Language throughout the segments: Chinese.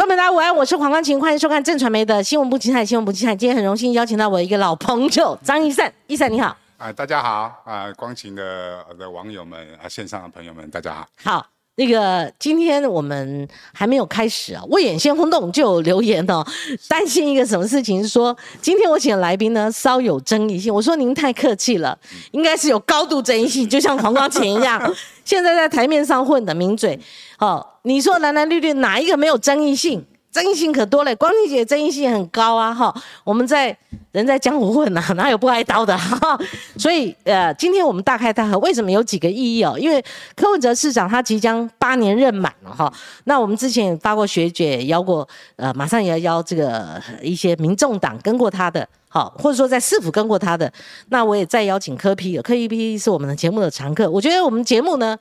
观众朋友大家午安，我是黄光琴，欢迎收看正传媒的新闻部精彩新闻部精彩。今天很荣幸邀请到我一个老朋友张一善，一善你好。啊，大家好啊，光琴的的网友们啊，线上的朋友们，大家好。好，那个今天我们还没有开始啊，我眼先轰动就有留言哦，担心一个什么事情，说今天我请的来宾呢稍有争议性。我说您太客气了，应该是有高度争议性，就像黄光琴一样，现在在台面上混的名嘴哦。你说蓝蓝绿绿哪一个没有争议性？争议性可多了，光庭姐争议性很高啊！哈，我们在人在江湖混呐，哪有不挨刀的？哈，所以呃，今天我们大开大合，为什么有几个意义哦？因为柯文哲市长他即将八年任满了哈。那我们之前也发过学姐邀过，呃，马上也要邀这个一些民众党跟过他的，好，或者说在市府跟过他的，那我也再邀请柯批，柯一批是我们的节目的常客。我觉得我们节目呢。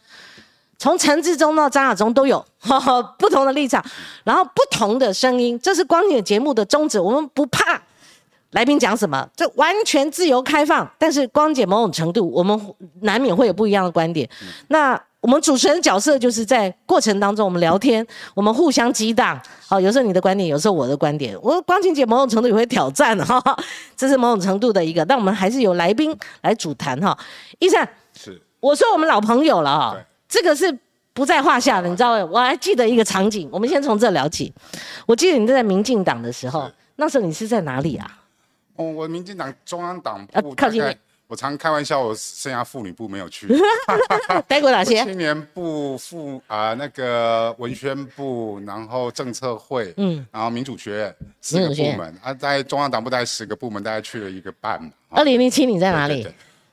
从陈志忠到张亚中都有不同的立场，然后不同的声音，这是光景节目的宗旨。我们不怕来宾讲什么，这完全自由开放。但是光姐某种程度，我们难免会有不一样的观点。那我们主持人角色就是在过程当中，我们聊天，我们互相激荡。好，有时候你的观点，有时候我的观点。我光晴姐某种程度也会挑战哈，这是某种程度的一个。但我们还是有来宾来主谈哈。医生，是我说我们老朋友了哈。这个是不在话下的，你知道吗？我还记得一个场景，我们先从这聊起。我记得你在民进党的时候，那时候你是在哪里啊？哦，我民进党中央党部，靠近。我常开玩笑，我剩下妇女部没有去。待过哪些？青年部、妇啊那个文宣部，然后政策会，嗯，然后民主学院四个部门啊，在中央党部大概十个部门，大概去了一个半。二零零七你在哪里？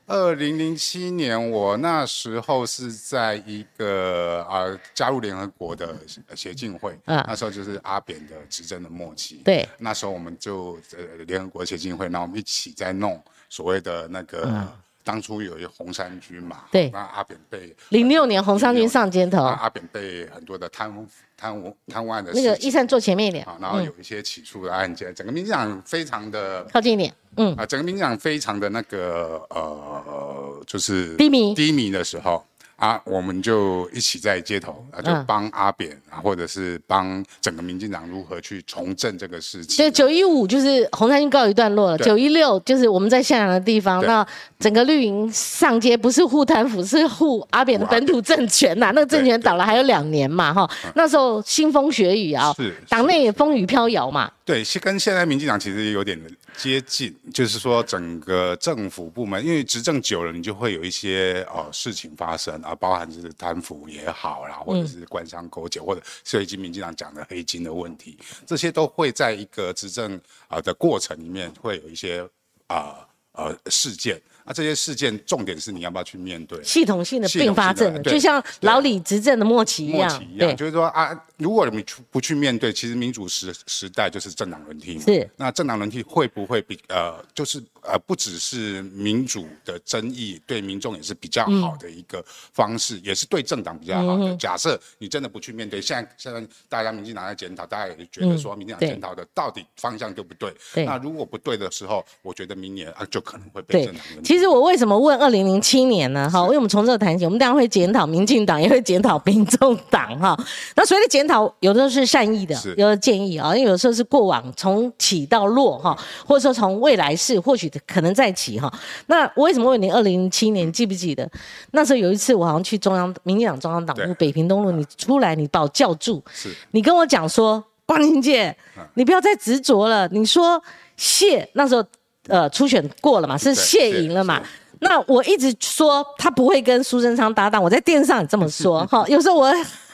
二零零七年，我那时候是在一个啊加入联合国的协进会，那时候就是阿扁的执政的末期。对，那时候我们就呃联合国协进会，然后我们一起在弄所谓的那个，当初有一个红衫军嘛，对，那阿扁被零六年红衫军上街头，阿扁被很多的贪污。贪污贪污案的那个医生坐前面一点。啊，然后有一些起诉的案件，整个民进党非常的靠近一点，嗯。啊，整个民进党非常的那个呃，就是低迷。低迷的时候。啊，我们就一起在街头啊，就帮阿扁啊，或者是帮整个民进党如何去重振这个事情。对，九一五就是红山军告一段落了，九一六就是我们在向阳的地方。那整个绿营上街不是护贪腐，是护阿扁的本土政权呐。那个政权倒了还有两年嘛，哈，那时候腥风血雨啊，是党内也风雨飘摇嘛。对，跟现在民进党其实有点接近，就是说整个政府部门，因为执政久了，你就会有一些呃事情发生啊，包含是贪腐也好啦，或者是官商勾结，或者涉及民进党讲的黑金的问题，这些都会在一个执政啊的过程里面会有一些啊呃事件。那这些事件重点是你要不要去面对系统性的并发症，就像老李执政的末期一样，对，就是说啊，如果你去不去面对，其实民主时时代就是政党轮替，是，那政党轮替会不会比呃，就是呃，不只是民主的争议，对民众也是比较好的一个方式，也是对政党比较好的。假设你真的不去面对，现在现在大家民进党在检讨，大家也觉得说民进党检讨的到底方向对不对？那如果不对的时候，我觉得明年啊就可能会被政党轮替。其实我为什么问二零零七年呢？哈，因为我们从这个谈起，我们当然会检讨民进党，也会检讨民众党哈。那所谓的检讨，有的时候是善意的，有的建议啊，因为有时候是过往从起到落哈，或者说从未来式，或许可能再起哈。那我为什么问你二零零七年？记不记得那时候有一次我好像去中央民进党中央党部北平东路，你出来你把我叫住，你跟我讲说，光庭姐，你不要再执着了。你说谢那时候呃初选过了嘛，是谢赢了嘛？那我一直说他不会跟苏贞昌搭档，我在电视上也这么说 哈。有时候我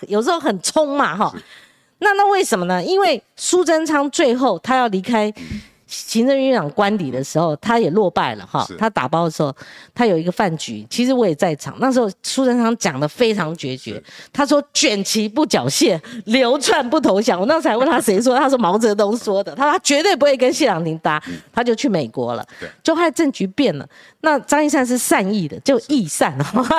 有时候很冲嘛哈。那那为什么呢？因为苏贞昌最后他要离开。行政院长官邸的时候，他也落败了哈。他打包的时候，他有一个饭局，其实我也在场。那时候苏贞昌讲的非常决绝，他说“卷旗不缴械，流窜不投降”。我那时还问他谁说，他说毛泽东说的。他说他绝对不会跟谢长廷搭，他就去美国了。就害政局变了。那张一善是善意的，就义善，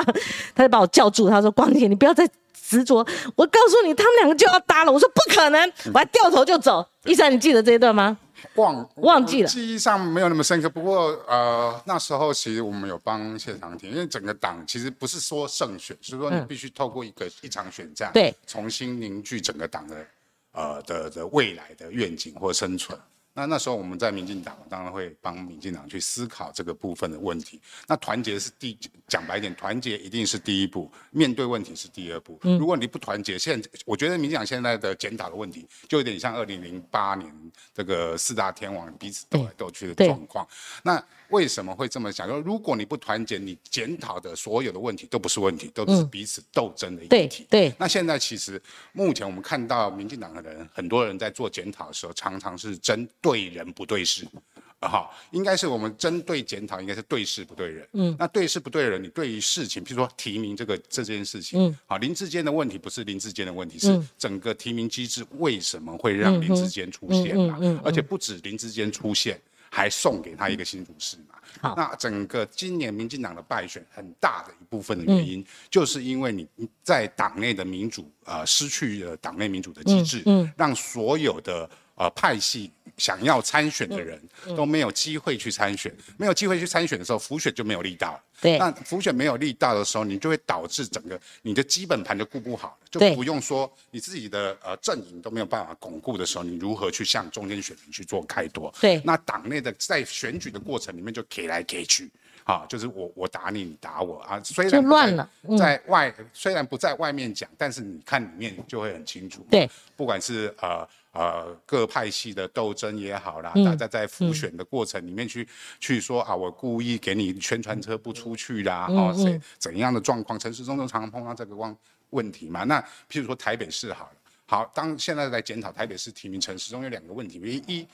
他就把我叫住，他说：“光姐，你不要再执着。我告诉你，他们两个就要搭了。”我说：“不可能！”我还掉头就走。义善，你记得这一段吗？忘忘记了，记忆上没有那么深刻。不过呃，那时候其实我们有帮谢长廷，因为整个党其实不是说胜选，是说你必须透过一个一场选战，对，重新凝聚整个党的呃的的未来的愿景或生存。那那时候我们在民进党当然会帮民进党去思考这个部分的问题。那团结是第讲白一点，团结一定是第一步，面对问题是第二步。如果你不团结，现我觉得民进党现在的检讨的问题，就有点像二零零八年这个四大天王彼此斗来斗去的状况。那为什么会这么想？说如果你不团结，你检讨的所有的问题都不是问题，都是彼此斗争的议题。对。那现在其实目前我们看到民进党的人，很多人在做检讨的时候，常常是针对人不对事，啊哈，应该是我们针对检讨，应该是对事不对人。嗯。那对事不对人，你对于事情，譬如说提名这个这件事情，嗯，好，林志坚的问题不是林志坚的问题，是整个提名机制为什么会让林志坚出现嘛？嗯嗯。而且不止林志坚出现。还送给他一个新主事嘛？好，那整个今年民进党的败选，很大的一部分的原因，就是因为你在党内的民主呃失去了党内民主的机制，嗯，让所有的呃派系。想要参选的人都没有机会去参选，没有机会去参选的时候，浮选就没有力道。对，那浮选没有力道的时候，你就会导致整个你的基本盘就固不好，就不用说你自己的呃阵营都没有办法巩固的时候，你如何去向中间选民去做开拓？对，那党内的在选举的过程里面就给来给去，啊，就是我我打你，你打我啊，虽然乱了，在外虽然不在外面讲，但是你看里面就会很清楚。对，不管是呃。呃，各派系的斗争也好啦，大家在复选的过程里面去去说啊，我故意给你宣传车不出去啦，哦，怎怎样的状况？城市中都常常碰到这个问问题嘛。那譬如说台北市好了，好，当现在在检讨台北市提名城市中有两个问题，一，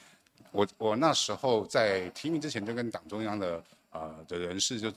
我我那时候在提名之前就跟党中央的呃的人士就。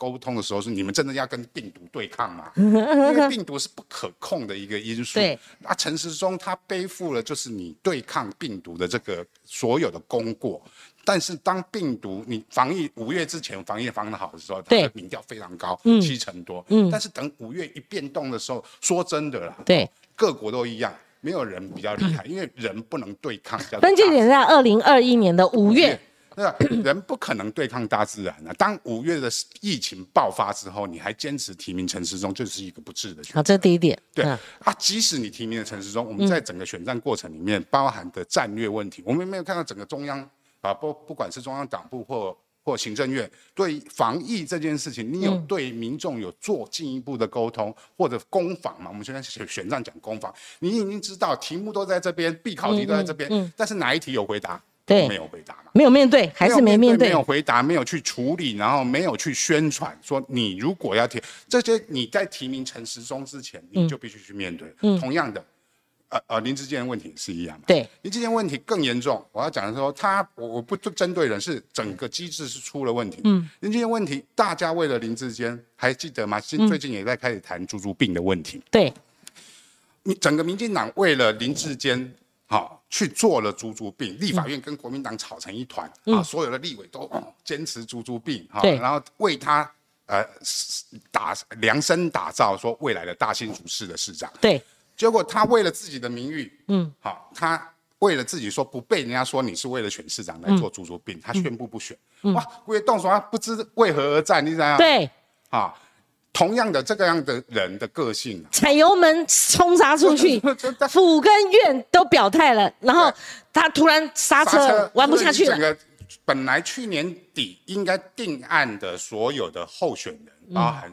沟通的时候是你们真的要跟病毒对抗吗？因为病毒是不可控的一个因素。对。那陈时中他背负了就是你对抗病毒的这个所有的功过，但是当病毒你防疫五月之前防疫防得好的时候，他的民调非常高，七成多。嗯。但是等五月一变动的时候，说真的啦，对，各国都一样，没有人比较厉害，因为人不能对抗。分界点在二零二一年的五月。那 人不可能对抗大自然啊！当五月的疫情爆发之后，你还坚持提名陈时中，就是一个不智的选择。好，这是第一点。对啊，即使你提名了陈时中，我们在整个选战过程里面包含的战略问题，我们没有看到整个中央啊，不不管是中央党部或或行政院，对防疫这件事情，你有对民众有做进一步的沟通或者攻防嘛？我们现在选选战讲攻防，你已经知道题目都在这边，必考题都在这边，但是哪一题有回答？对，没有回答嘛？没有面对，还是没面对？没有回答，没有去处理，然后没有去宣传，说你如果要提这些，你在提名陈时中之前，你就必须去面对。嗯，同样的，呃呃，林志坚的问题是一样的。对，林志坚问题更严重。我要讲的是说，他我我不针对人，是整个机制是出了问题。嗯，林志坚问题，大家为了林志坚，还记得吗？最近也在开始谈猪猪病的问题。对，你整个民进党为了林志坚。好，去做了猪猪病，立法院跟国民党吵成一团啊！所有的立委都坚持猪猪病，哈，然后为他呃打量身打造，说未来的大新竹市的市长。对，结果他为了自己的名誉，嗯，好，他为了自己说不被人家说你是为了选市长来做猪猪病，他宣布不选。哇，为动手，啊不知为何而战，你知道吗？对，啊。同样的这个样的人的个性，踩油门冲杀出去，府跟院都表态了，然后他突然刹车，玩不下去了。本来去年底应该定案的所有的候选人。包含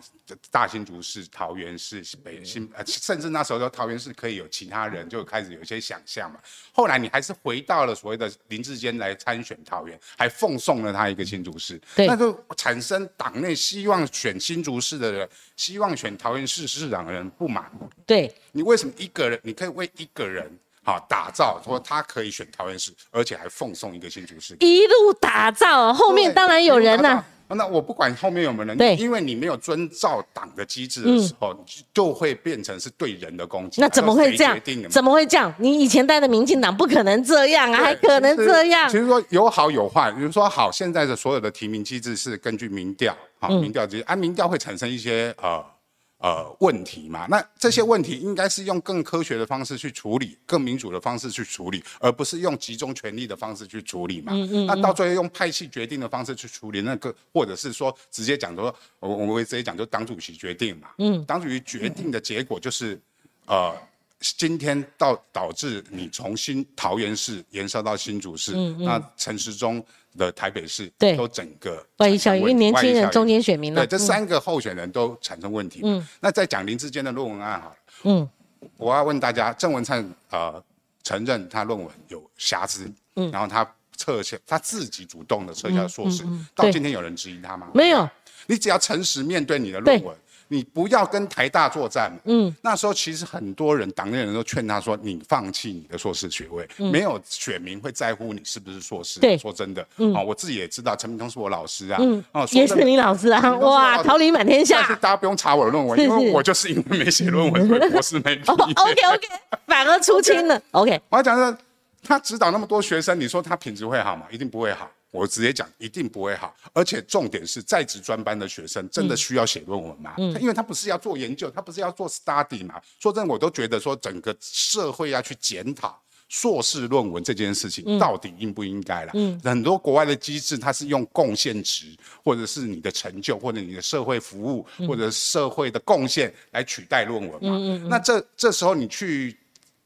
大新竹市、桃园市、北新，呃，甚至那时候说桃园市可以有其他人，就开始有一些想象嘛。后来你还是回到了所谓的林志坚来参选桃园，还奉送了他一个新竹市，那就产生党内希望选新竹市的人，希望选桃园市市长的人不满。对，你为什么一个人，你可以为一个人好打造，说他可以选桃园市，而且还奉送一个新竹市，一路打造，后面当然有人呐。那我不管后面有没有人，因为你没有遵照党的机制的时候，就会变成是对人的攻击。那怎么会这样？怎么会这样？你以前带的民进党不可能这样啊，还可能这样？其实说有好有坏，比如说好，现在的所有的提名机制是根据民调，好，民调机，按民调会产生一些呃。呃，问题嘛，那这些问题应该是用更科学的方式去处理，更民主的方式去处理，而不是用集中权力的方式去处理嘛。嗯嗯。那到最后用派系决定的方式去处理，那个或者是说直接讲说，我我会直接讲，就党主席决定嘛。嗯。党主席决定的结果就是，呃今天到导致你从新桃园市延烧到新竹市，那陈时中的台北市嗯对。都整个外溢效应，因为年轻人中间间选民呢对，这三个候选人都产生问题。嗯，那在讲林志坚的论文案好了，嗯，我要问大家，郑文灿呃承认他论文有瑕疵，嗯，然后他撤销，他自己主动的撤销硕士，到今天有人质疑他吗？没有，你只要诚实面对你的论文，你不要跟台大作战。嗯，那时候其实很多人党内人都劝他说，你放弃你的硕士学位，没有选民会在乎你是不是硕士。嗯对说真的，啊、我自己也知道，陈明通是我老师啊，嗯，哦，也是你老师啊，哇，桃李满天但是下。大家不用查我的论文，是因为我就是因为没写论文，所以博士没 毕哦业。，OK OK，反而出清了。OK，我要讲的，他指导那么多学生，你说他品质会好吗？一定不会好。我直接讲，一定不会好。而且重点是，在职专班的学生真的需要写论文吗？嗯，因为他不是要做研究，他不是要做 study 嘛。说真的，我都觉得说整个社会要去检讨。硕士论文这件事情到底应不应该啦？嗯，很多国外的机制，它是用贡献值，或者是你的成就，或者你的社会服务，或者社会的贡献来取代论文嘛。嗯那这这时候你去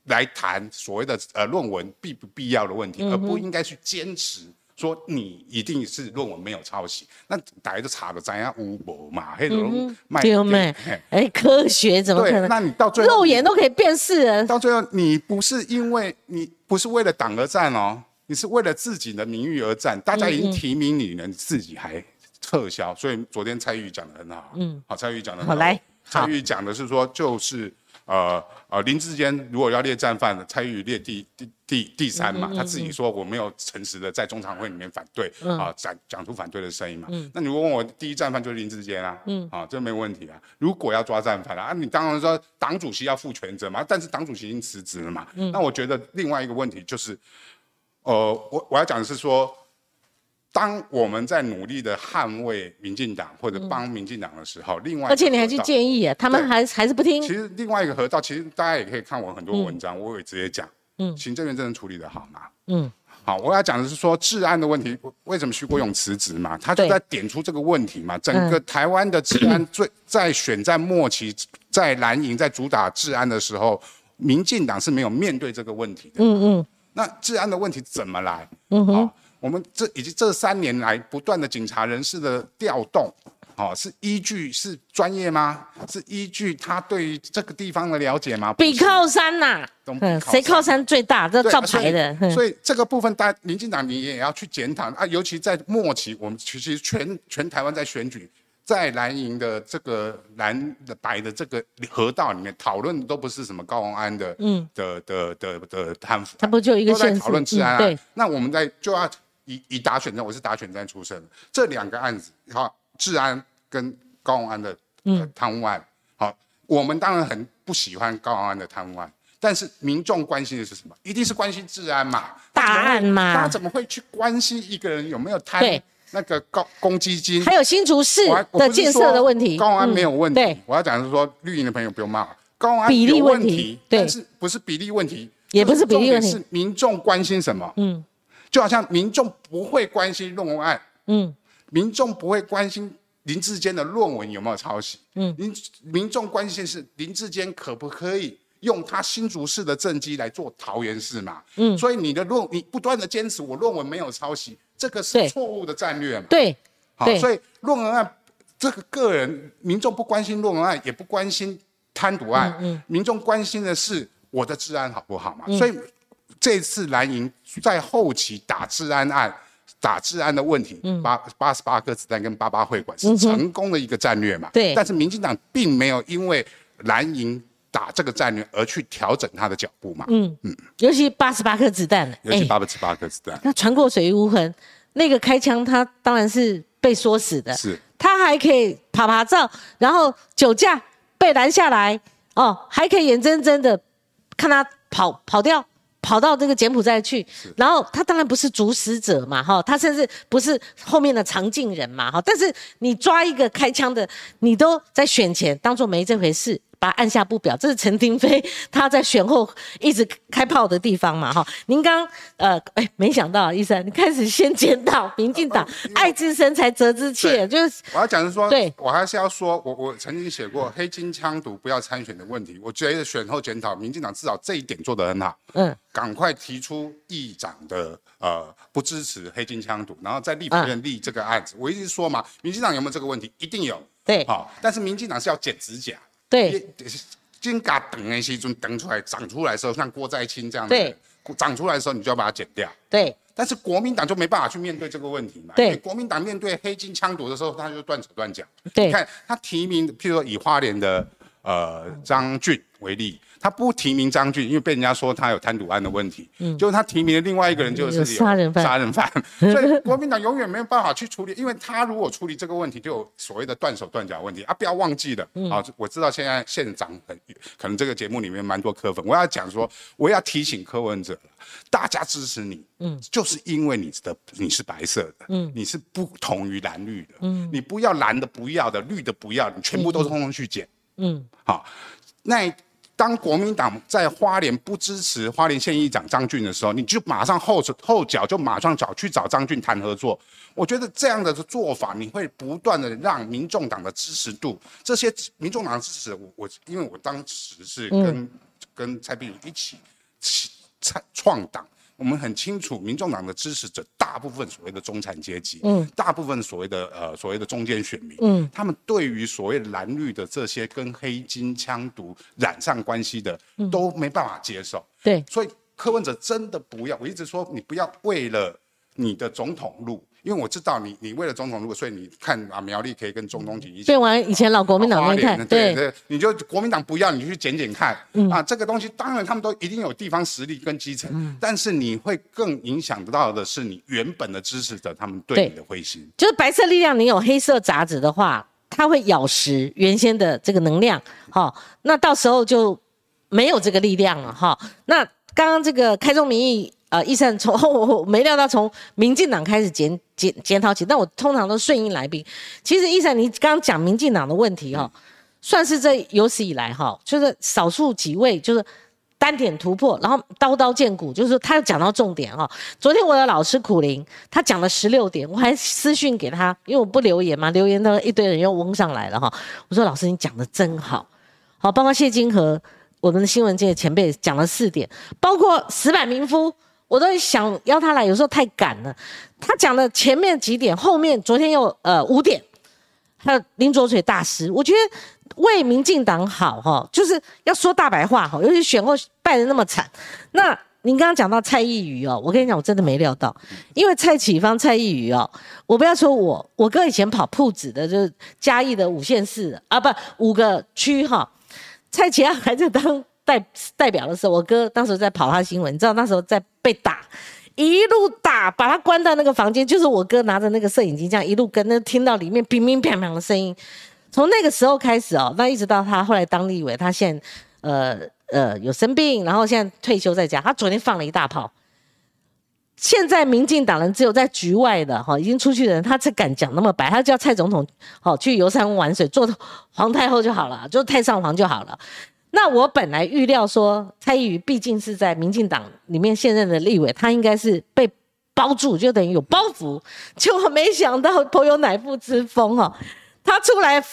来谈所谓的呃论文必不必要的问题，而不应该去坚持说你一定是论文没有抄袭。那大家都查的怎样无博嘛，黑龙卖丢没嘿？哎，科学怎么可，能？那你到最后肉眼都可以辨识人。到最后，你不是因为你不是为了党而战哦，你是为了自己的名誉而战。大家已经提名你了，你自己还撤销。所以昨天蔡玉讲的很好，嗯，好，蔡玉讲的好来好蔡玉讲的是说，就是呃呃，林志坚如果要列战犯，蔡玉列第第第第三嘛，他自己说我没有诚实的在中常会里面反对啊，讲讲出反对的声音嘛。那你问我第一战犯就是林志坚啊，嗯，啊，这没问题啊。如果要抓战犯啊，啊，你当然说党主席要负全责嘛，但是党主席已经辞职了嘛。那我觉得另外一个问题就是，呃，我我要讲的是说。当我们在努力的捍卫民进党或者帮民进党的时候，另外而且你还去建议啊，他们还还是不听其。实另外一个河道，其实大家也可以看我很多文章，我也直接讲，嗯，行政院真的处理的好吗？嗯，好，我要讲的是说治安的问题，为什么徐国勇辞职嘛？他就在点出这个问题嘛。整个台湾的治安最 在选战末期，在蓝营在主打治安的时候，民进党是没有面对这个问题的。嗯嗯。那治安的问题怎么来？嗯哼。我们这以及这三年来不断的警察人士的调动，哦，是依据是专业吗？是依据他对于这个地方的了解吗？比靠山呐，嗯，谁靠山最大？这对照牌的。嗯所以所以这个部分，大民进党你也要去检讨啊，尤其在末期，我们其实全全台湾在选举，在蓝营的这个蓝的白的这个河道里面，讨论的都不是什么高宏安的，嗯，的的的的贪腐，他不就一个县讨论治安啊。嗯对，那我们在就要以以打选战，我是打选战出身，这两个案子，好，治安跟高虹安的嗯呃贪污案，好，我们当然很不喜欢高虹安的贪污案。但是民众关心的是什么？一定是关心治安嘛，大案嘛他怎么会去关心一个人有没有贪对那个高公积金？还有新竹市的建设的问题，高安没有问题。嗯，我要讲的是说，绿营的朋友不用骂我，高安比例有问问题对但是不是比例问题，也不是比例问题是民众关心什么？嗯，就好像民众不会关心论文案，嗯，民众不会关心林志坚的论文有没有抄袭，嗯，民民众关心是林志坚可不可以。用他新竹市的政绩来做桃园市嘛，嗯，所以你的论你不断的坚持我论文没有抄袭，这个是错误的战略嘛，对。好，所以论文案这个个人民众不关心论文案，也不关心贪渎案，嗯民众关心的是我的治安好不好嘛？所以这次蓝营在后期打治安案。打治安的问题，嗯。八八十八颗子弹跟八八会馆是成功的一个战略嘛？对。但是民进党并没有因为蓝营打这个战略而去调整他的脚步嘛？嗯。嗯，尤其八十八颗子弹，尤其哎，八十八颗子弹，那船过水无痕，那个开枪他当然是被说死的，是。他还可以爬爬照，然后酒驾被拦下来，哦，还可以眼睁睁的看他跑跑掉。跑到这个柬埔寨去，然后他当然不是主使者嘛，哈，他甚至不是后面的藏进人嘛，哈，但是你抓一个开枪的，你都在选前当做没这回事，把它按下不表。这是陈廷飞他在选后一直开炮的地方嘛，哈。您刚呃，哎，没想到医生，你开始先检讨民进党，爱之深才责之切，就是我要讲是说，对我还是要说，我我曾经写过黑金枪毒不要参选的问题，我觉得选后检讨，民进党至少这一点做得很好，嗯，赶快提出议长的呃不支持黑金枪毒，然后在立法院立这个案子。我一直说嘛，民进党有没有这个问题？一定有，对，好，但是民进党是要剪指甲，对，金嘎等那些就等出来长出来的时候，像郭在清这样对，长出来的时候你就要把它剪掉，对。但是国民党就没办法去面对这个问题嘛？对，国民党面对黑金枪毒的时候，他就断手断脚。对，你看他提名，譬如说以花莲的呃张俊为例。他不提名张俊，因为被人家说他有贪赌案的问题。嗯，就是他提名的另外一个人就是杀人犯，杀人犯。所以国民党永远没有办法去处理，因为他如果处理这个问题，就有所谓的断手断脚问题啊！不要忘记了啊！我知道现在县长很可能这个节目里面蛮多科粉，我要讲说，我要提醒柯文哲，大家支持你，嗯，就是因为你的你是白色的，嗯，你是不同于蓝绿的，嗯，你不要蓝的不要的，绿的不要，你全部都通通去捡，嗯，好，那。当国民党在花莲不支持花莲县议长张俊的时候，你就马上后后脚就马上找去找张俊谈合作。我觉得这样的做法，你会不断的让民众党的支持度，这些民众党的支持，我我因为我当时是跟跟蔡壁如一起起创创党。我们很清楚，民众党的支持者大部分所谓的中产阶级，嗯，大部分所谓的呃所谓的中间选民，嗯，他们对于所谓蓝绿的这些跟黑金枪毒染上关系的，都没办法接受。对，所以柯文哲真的不要，我一直说你不要为了你的总统路。因为我知道你，你为了总统，如果所以你看啊，苗栗可以跟中东锦一起变完以前老国民党那看，对对，你就国民党不要，你就去捡捡看。啊，这个东西当然他们都一定有地方实力跟基层，但是你会更影响到的是你原本的支持者他们对你的灰心。就是白色力量，你有黑色杂质的话，它会咬食原先的这个能量，哈，那到时候就没有这个力量了，哈。那刚刚这个开宗明义。呃，医生从 我没料到从民进党开始检检检讨起，但我通常都顺应来宾。其实医生，你刚刚讲民进党的问题哈，算是这有史以来哈，就是少数几位就是单点突破，然后刀刀见骨，就是他讲到重点哈。昨天我的老师苦林，他讲了十六点，我还私讯给他，因为我不留言嘛，留言的一堆人又嗡上来了哈。我说老师你讲的真好，好，包括谢金河，我们的新闻界前辈讲了四点，包括石板民夫。我都想邀他来，有时候太赶了。他讲的前面几点，后面昨天又呃五点，还有林卓水大师，我觉得为民进党好哈，就是要说大白话哈。尤其选后败得那么惨，那您刚刚讲到蔡意瑜哦，我跟你讲，我真的没料到，因为蔡启芳、蔡意瑜哦，我不要说我，我哥以前跑铺子的，就是嘉义的五县市啊，不五个区哈，蔡启芳还在当。代代表的时候，我哥当时在跑他新闻，你知道那时候在被打，一路打，把他关到那个房间，就是我哥拿着那个摄影机这样一路跟，那听到里面乒乒乓乓的声音。从那个时候开始哦，那一直到他后来当立委，他现在呃呃有生病，然后现在退休在家。他昨天放了一大炮，现在民进党人只有在局外的哈，已经出去的人，他才敢讲那么白，他叫蔡总统好去游山玩水，做皇太后就好了，就太上皇就好了。那我本来预料说，蔡依瑜毕竟是在民进党里面现任的立委，他应该是被包住，就等于有包袱。结果没想到颇有乃父之风哦，他出来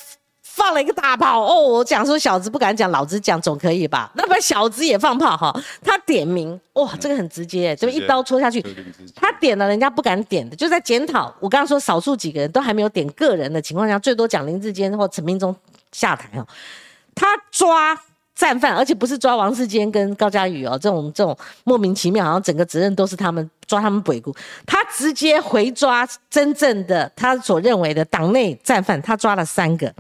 放了一个大炮哦。我讲说小子不敢讲，老子讲总可以吧？那把小子也放炮哈，他点名哇，这个很直接，这么一刀戳下去。他点了人家不敢点的，就在检讨。我刚刚说少数几个人都还没有点个人的情况下，最多讲林志坚或陈明忠下台哦，他抓。战犯，而且不是抓王世坚跟高嘉宇哦，这种这种莫名其妙，好像整个责任都是他们抓他们鬼谷，他直接回抓真正的他所认为的党内战犯，他抓了三个，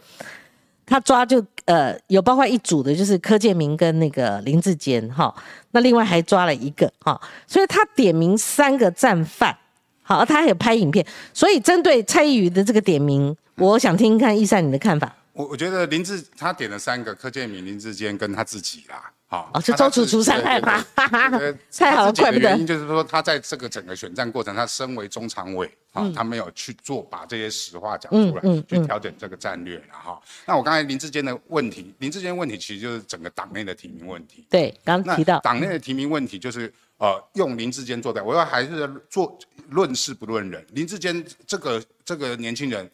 他抓就呃有包括一组的就是柯建明跟那个林志坚哈，那另外还抓了一个哈，所以他点名三个战犯，好，他还有拍影片，所以针对蔡依瑜的这个点名，我想听看易善你的看法。我我觉得林志他点了三个柯建明、林志坚跟他自己啦，好，哦，就周楚除伤害嘛，哈哈，太好了，怪不得。原因就是说，他在这个整个选战过程，他身为中常委，啊，他没有去做把这些实话讲出来，去调整这个战略，了哈，那我刚才林志坚的问题，林志坚问题其实就是整个党内的提名问题。对，刚提到党内的提名问题，就是呃，用林志坚做代，我要还是做论事不论人。林志坚这个这个年轻人。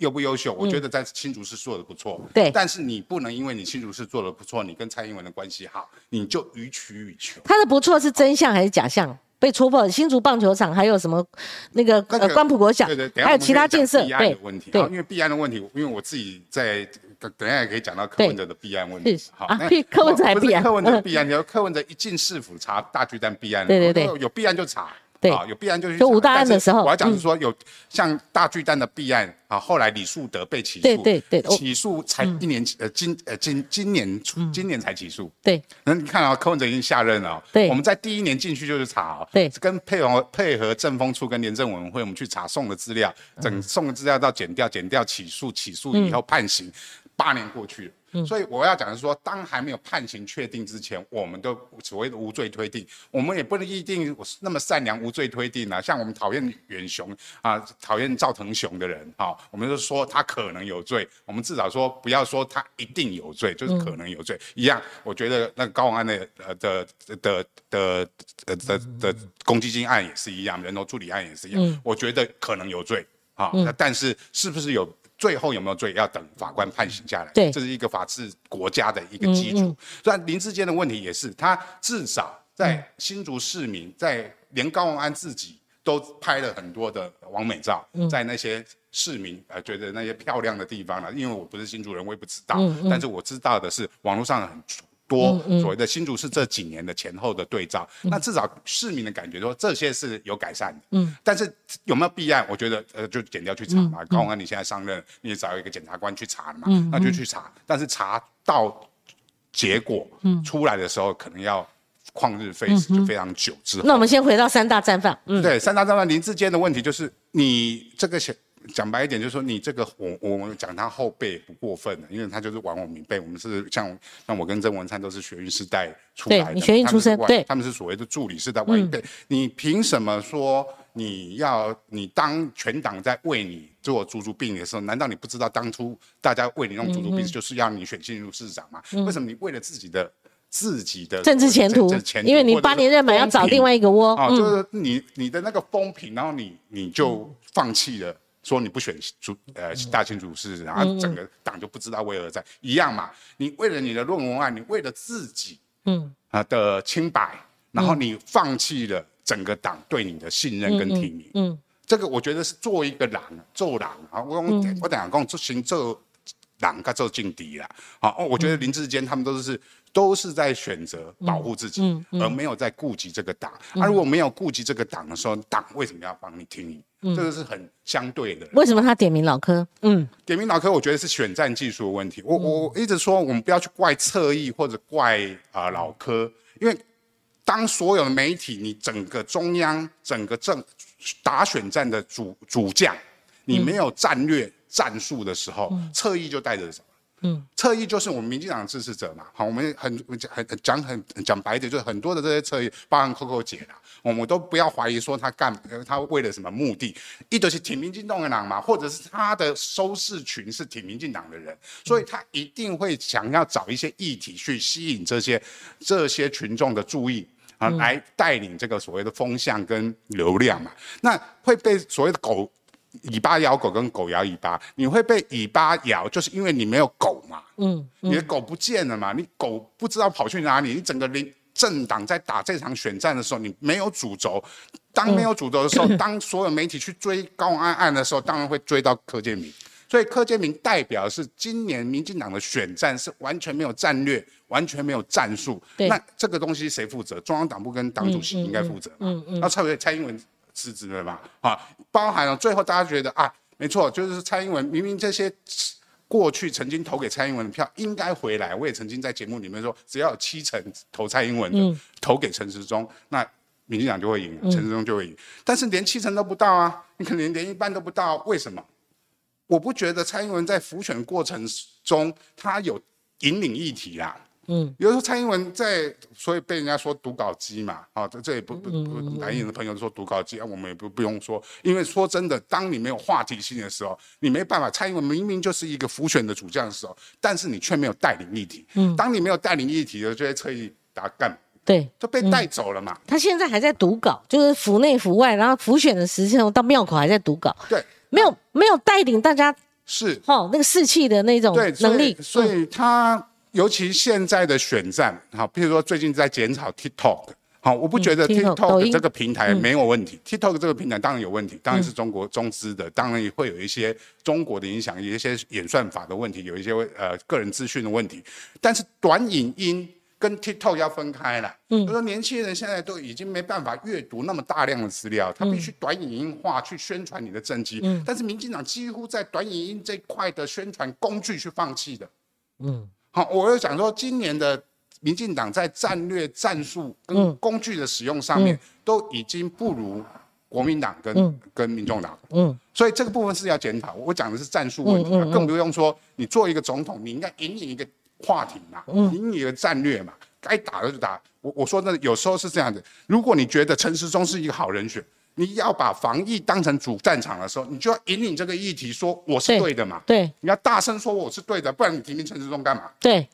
优不优秀？我觉得在新竹市做的不错。对，但是你不能因为你新竹市做的不错，你跟蔡英文的关系好，你就予取予求。他的不错是真相还是假象？被戳破。新竹棒球场还有什么那个呃关埔国小，对对，还有其他建设。对对，因为弊案的问题，因为我自己在等等下也可以讲到柯文哲的弊案问题。好，那 柯文哲还弊案？柯文哲弊案，你要柯文哲一进市府查大巨蛋弊案，对对对，有弊案就查。啊，有弊案就去。就吴大案的时候，我要讲是说有像大巨蛋的弊案啊，后来李树德被起诉，对对对，起诉才一年，呃，今呃今今年初今年才起诉。对，那你看啊，柯文哲已经下任了。对，我们在第一年进去就是查，对，跟配合配合政风处跟廉政委员会，我们去查送的资料，整送的资料到减掉减掉起诉，起诉以后判刑，八年过去了。所以我要讲的是说，当还没有判刑确定之前，我们都所谓的无罪推定，我们也不能一定那么善良无罪推定啊。像我们讨厌远雄啊，讨厌赵腾雄的人，哈，我们就说他可能有罪，我们至少说不要说他一定有罪，就是可能有罪一样。我觉得那个高安的呃的的的的的的公积金案也是一样，人头助理案也是一样，我觉得可能有罪啊。那但是是不是有？最后有没有罪，要等法官判刑下来。对，这是一个法治国家的一个基础。虽然林志坚的问题也是，他至少在新竹市民，在连高文安自己都拍了很多的王美照，在那些市民呃觉得那些漂亮的地方了。因为我不是新竹人，我也不知道。但是我知道的是，网络上很。多所谓的新竹市这几年的前后的对照，那至少市民的感觉说这些是有改善的。嗯，但是有没有弊案？我觉得呃，就检调去查嘛。高安你现在上任，你也找一个检察官去查嘛，那就去查。但是查到结果出来的时候，可能要旷日费时，就非常久之后。那我们先回到三大战犯。嗯，对，三大战犯林志坚的问题就是你这个讲白一点，就是说你这个我我们讲他后辈不过分的，因为他就是玩我明辈。我们是像像我跟曾文灿都是学运世代出来的，你学运出身，对，他们是所谓的助理世代晚一辈。你凭什么说你要你当全党在为你做猪猪病的时候，难道你不知道当初大家为你弄猪猪病就是要你选进入市长吗？为什么你为了自己的自己的政治前途，因为你八年任满要找另外一个窝啊，就是你你的那个风评，然后你你就放弃了。说你不选主呃大清主事，然后整个党就不知道为何在一样嘛？你为了你的论文案，你为了自己嗯啊的清白，然后你放弃了整个党对你的信任跟提名，嗯，这个我觉得是做一个狼做狼啊！我我等下讲做行做狼跟做劲敌啦，好，我觉得林志坚他们都是。都是在选择保护自己，而没有在顾及这个党。那如果没有顾及这个党的时候，党为什么要帮你听你？这个是很相对的。为什么他点名老柯？嗯，点名老柯，我觉得是选战技术的问题。我我一直说，我们不要去怪侧翼或者怪啊老柯，因为当所有的媒体，你整个中央、整个政打选战的主主将，你没有战略战术的时候，侧翼就带着走。嗯，侧翼就是我们民进党的支持者嘛。好，我们很很讲很讲白点，就是很多的这些侧翼，包含 Coco 姐啦，我们都不要怀疑说他干他为了什么目的，一就是挺民进党的人嘛，或者是他的收视群是挺民进党的人，所以他一定会想要找一些议题去吸引这些这些群众的注意啊，来带领这个所谓的风向跟流量嘛。那会被所谓的狗。尾巴咬狗跟狗咬尾巴，你会被尾巴咬，就是因为你没有狗嘛。嗯，你的狗不见了嘛？你狗不知道跑去哪里？你整个林政党在打这场选战的时候，你没有主轴。当没有主轴的时候，当所有媒体去追高安案的时候，当然会追到柯建明。所以柯建明代表是今年民进党的选战是完全没有战略，完全没有战术。那这个东西谁负责？中央党部跟党主席应该负责嘛？嗯嗯。那蔡蔡英文。辞职了嘛？啊，包含了最后大家觉得啊，没错，就是蔡英文明明这些过去曾经投给蔡英文的票应该回来。我也曾经在节目里面说，只要有七成投蔡英文的，投给陈时中，那民进党就会赢，陈时中就会赢。但是连七成都不到啊，你可能连一半都不到，为什么？我不觉得蔡英文在浮选过程中他有引领议题啦。嗯，有时候蔡英文在，所以被人家说读稿机嘛，啊，这这也不不不，蓝营的朋友说读稿机啊，我们也不不用说，因为说真的，当你没有话题性的时候，你没办法。蔡英文明明就是一个浮选的主将的时候，但是你却没有带领议题。嗯，当你没有带领议题的，就会侧翼打干，对，就被带走了嘛。他现在还在读稿，就是府内府外，然后浮选的时间到庙口还在读稿，对，没有没有带领大家是。哦那个士气的那种能力，所以他。尤其现在的选战，好，譬如说最近在检讨 TikTok，好，我不觉得 TikTok 这个平台没有问题，TikTok 这个平台当然有问题，当然是中国中资的，当然也会有一些中国的影响，有一些演算法的问题，有一些呃个人资讯的问题，但是短影音跟 TikTok 要分开了，嗯，就说年轻人现在都已经没办法阅读那么大量的资料，他必须短影音化去宣传你的政绩，嗯，但是民进党几乎在短影音这块的宣传工具去放弃的，嗯。好，我又讲说，今年的民进党在战略战术跟工具的使用上面，都已经不如国民党跟跟民众党。嗯，所以这个部分是要检讨。我讲的是战术问题，更不用说你做一个总统，你应该引领一个话题嘛，引领一个战略嘛，该打的就打。我我说那有时候是这样的，如果你觉得陈时中是一个好人选。你要把防疫当成主战场的时候，你就要引领这个议题，说我是对的嘛。对，你要大声说我是对的，不然你提名陈志忠干嘛？对。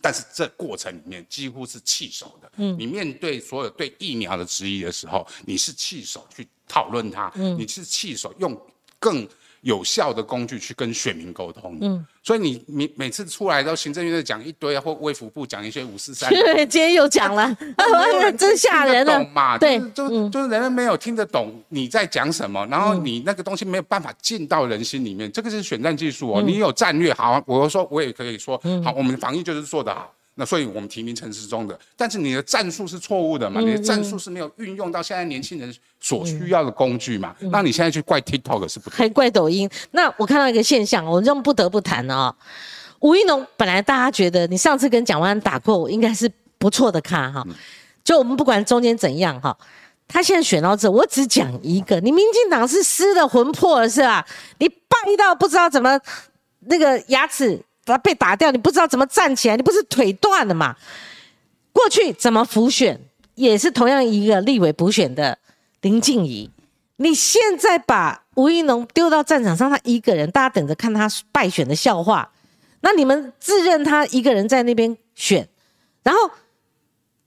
但是这过程里面几乎是弃守的。嗯。你面对所有对疫苗的质疑的时候，你是弃守去讨论它。嗯。你是弃守用更。有效的工具去跟选民沟通，嗯，所以你你每次出来都行政院在讲一堆，或卫福部讲一些五四三，对，今天又讲了，真吓人了，嘛？对，就就是人们没有听得懂你在讲什么，然后你那个东西没有办法进到人心里面，这个是选战技术哦。你有战略好，我说我也可以说好，我们防疫就是做得好。那所以，我们提名陈时中的，但是你的战术是错误的嘛？你的战术是没有运用到现在年轻人所需要的工具嘛？那你现在去怪 TikTok 是不对，还怪抖音。那我看到一个现象，我们不得不谈啊。吴一农本来大家觉得你上次跟蒋万安打过，应该是不错的卡哈。就我们不管中间怎样哈，他现在选到这，我只讲一个，你民进党是失了魂魄了是吧？你败到不知道怎么那个牙齿。他被打掉，你不知道怎么站起来，你不是腿断了嘛？过去怎么补选，也是同样一个立委补选的林静怡。你现在把吴一农丢到战场上，他一个人，大家等着看他败选的笑话。那你们自认他一个人在那边选，然后。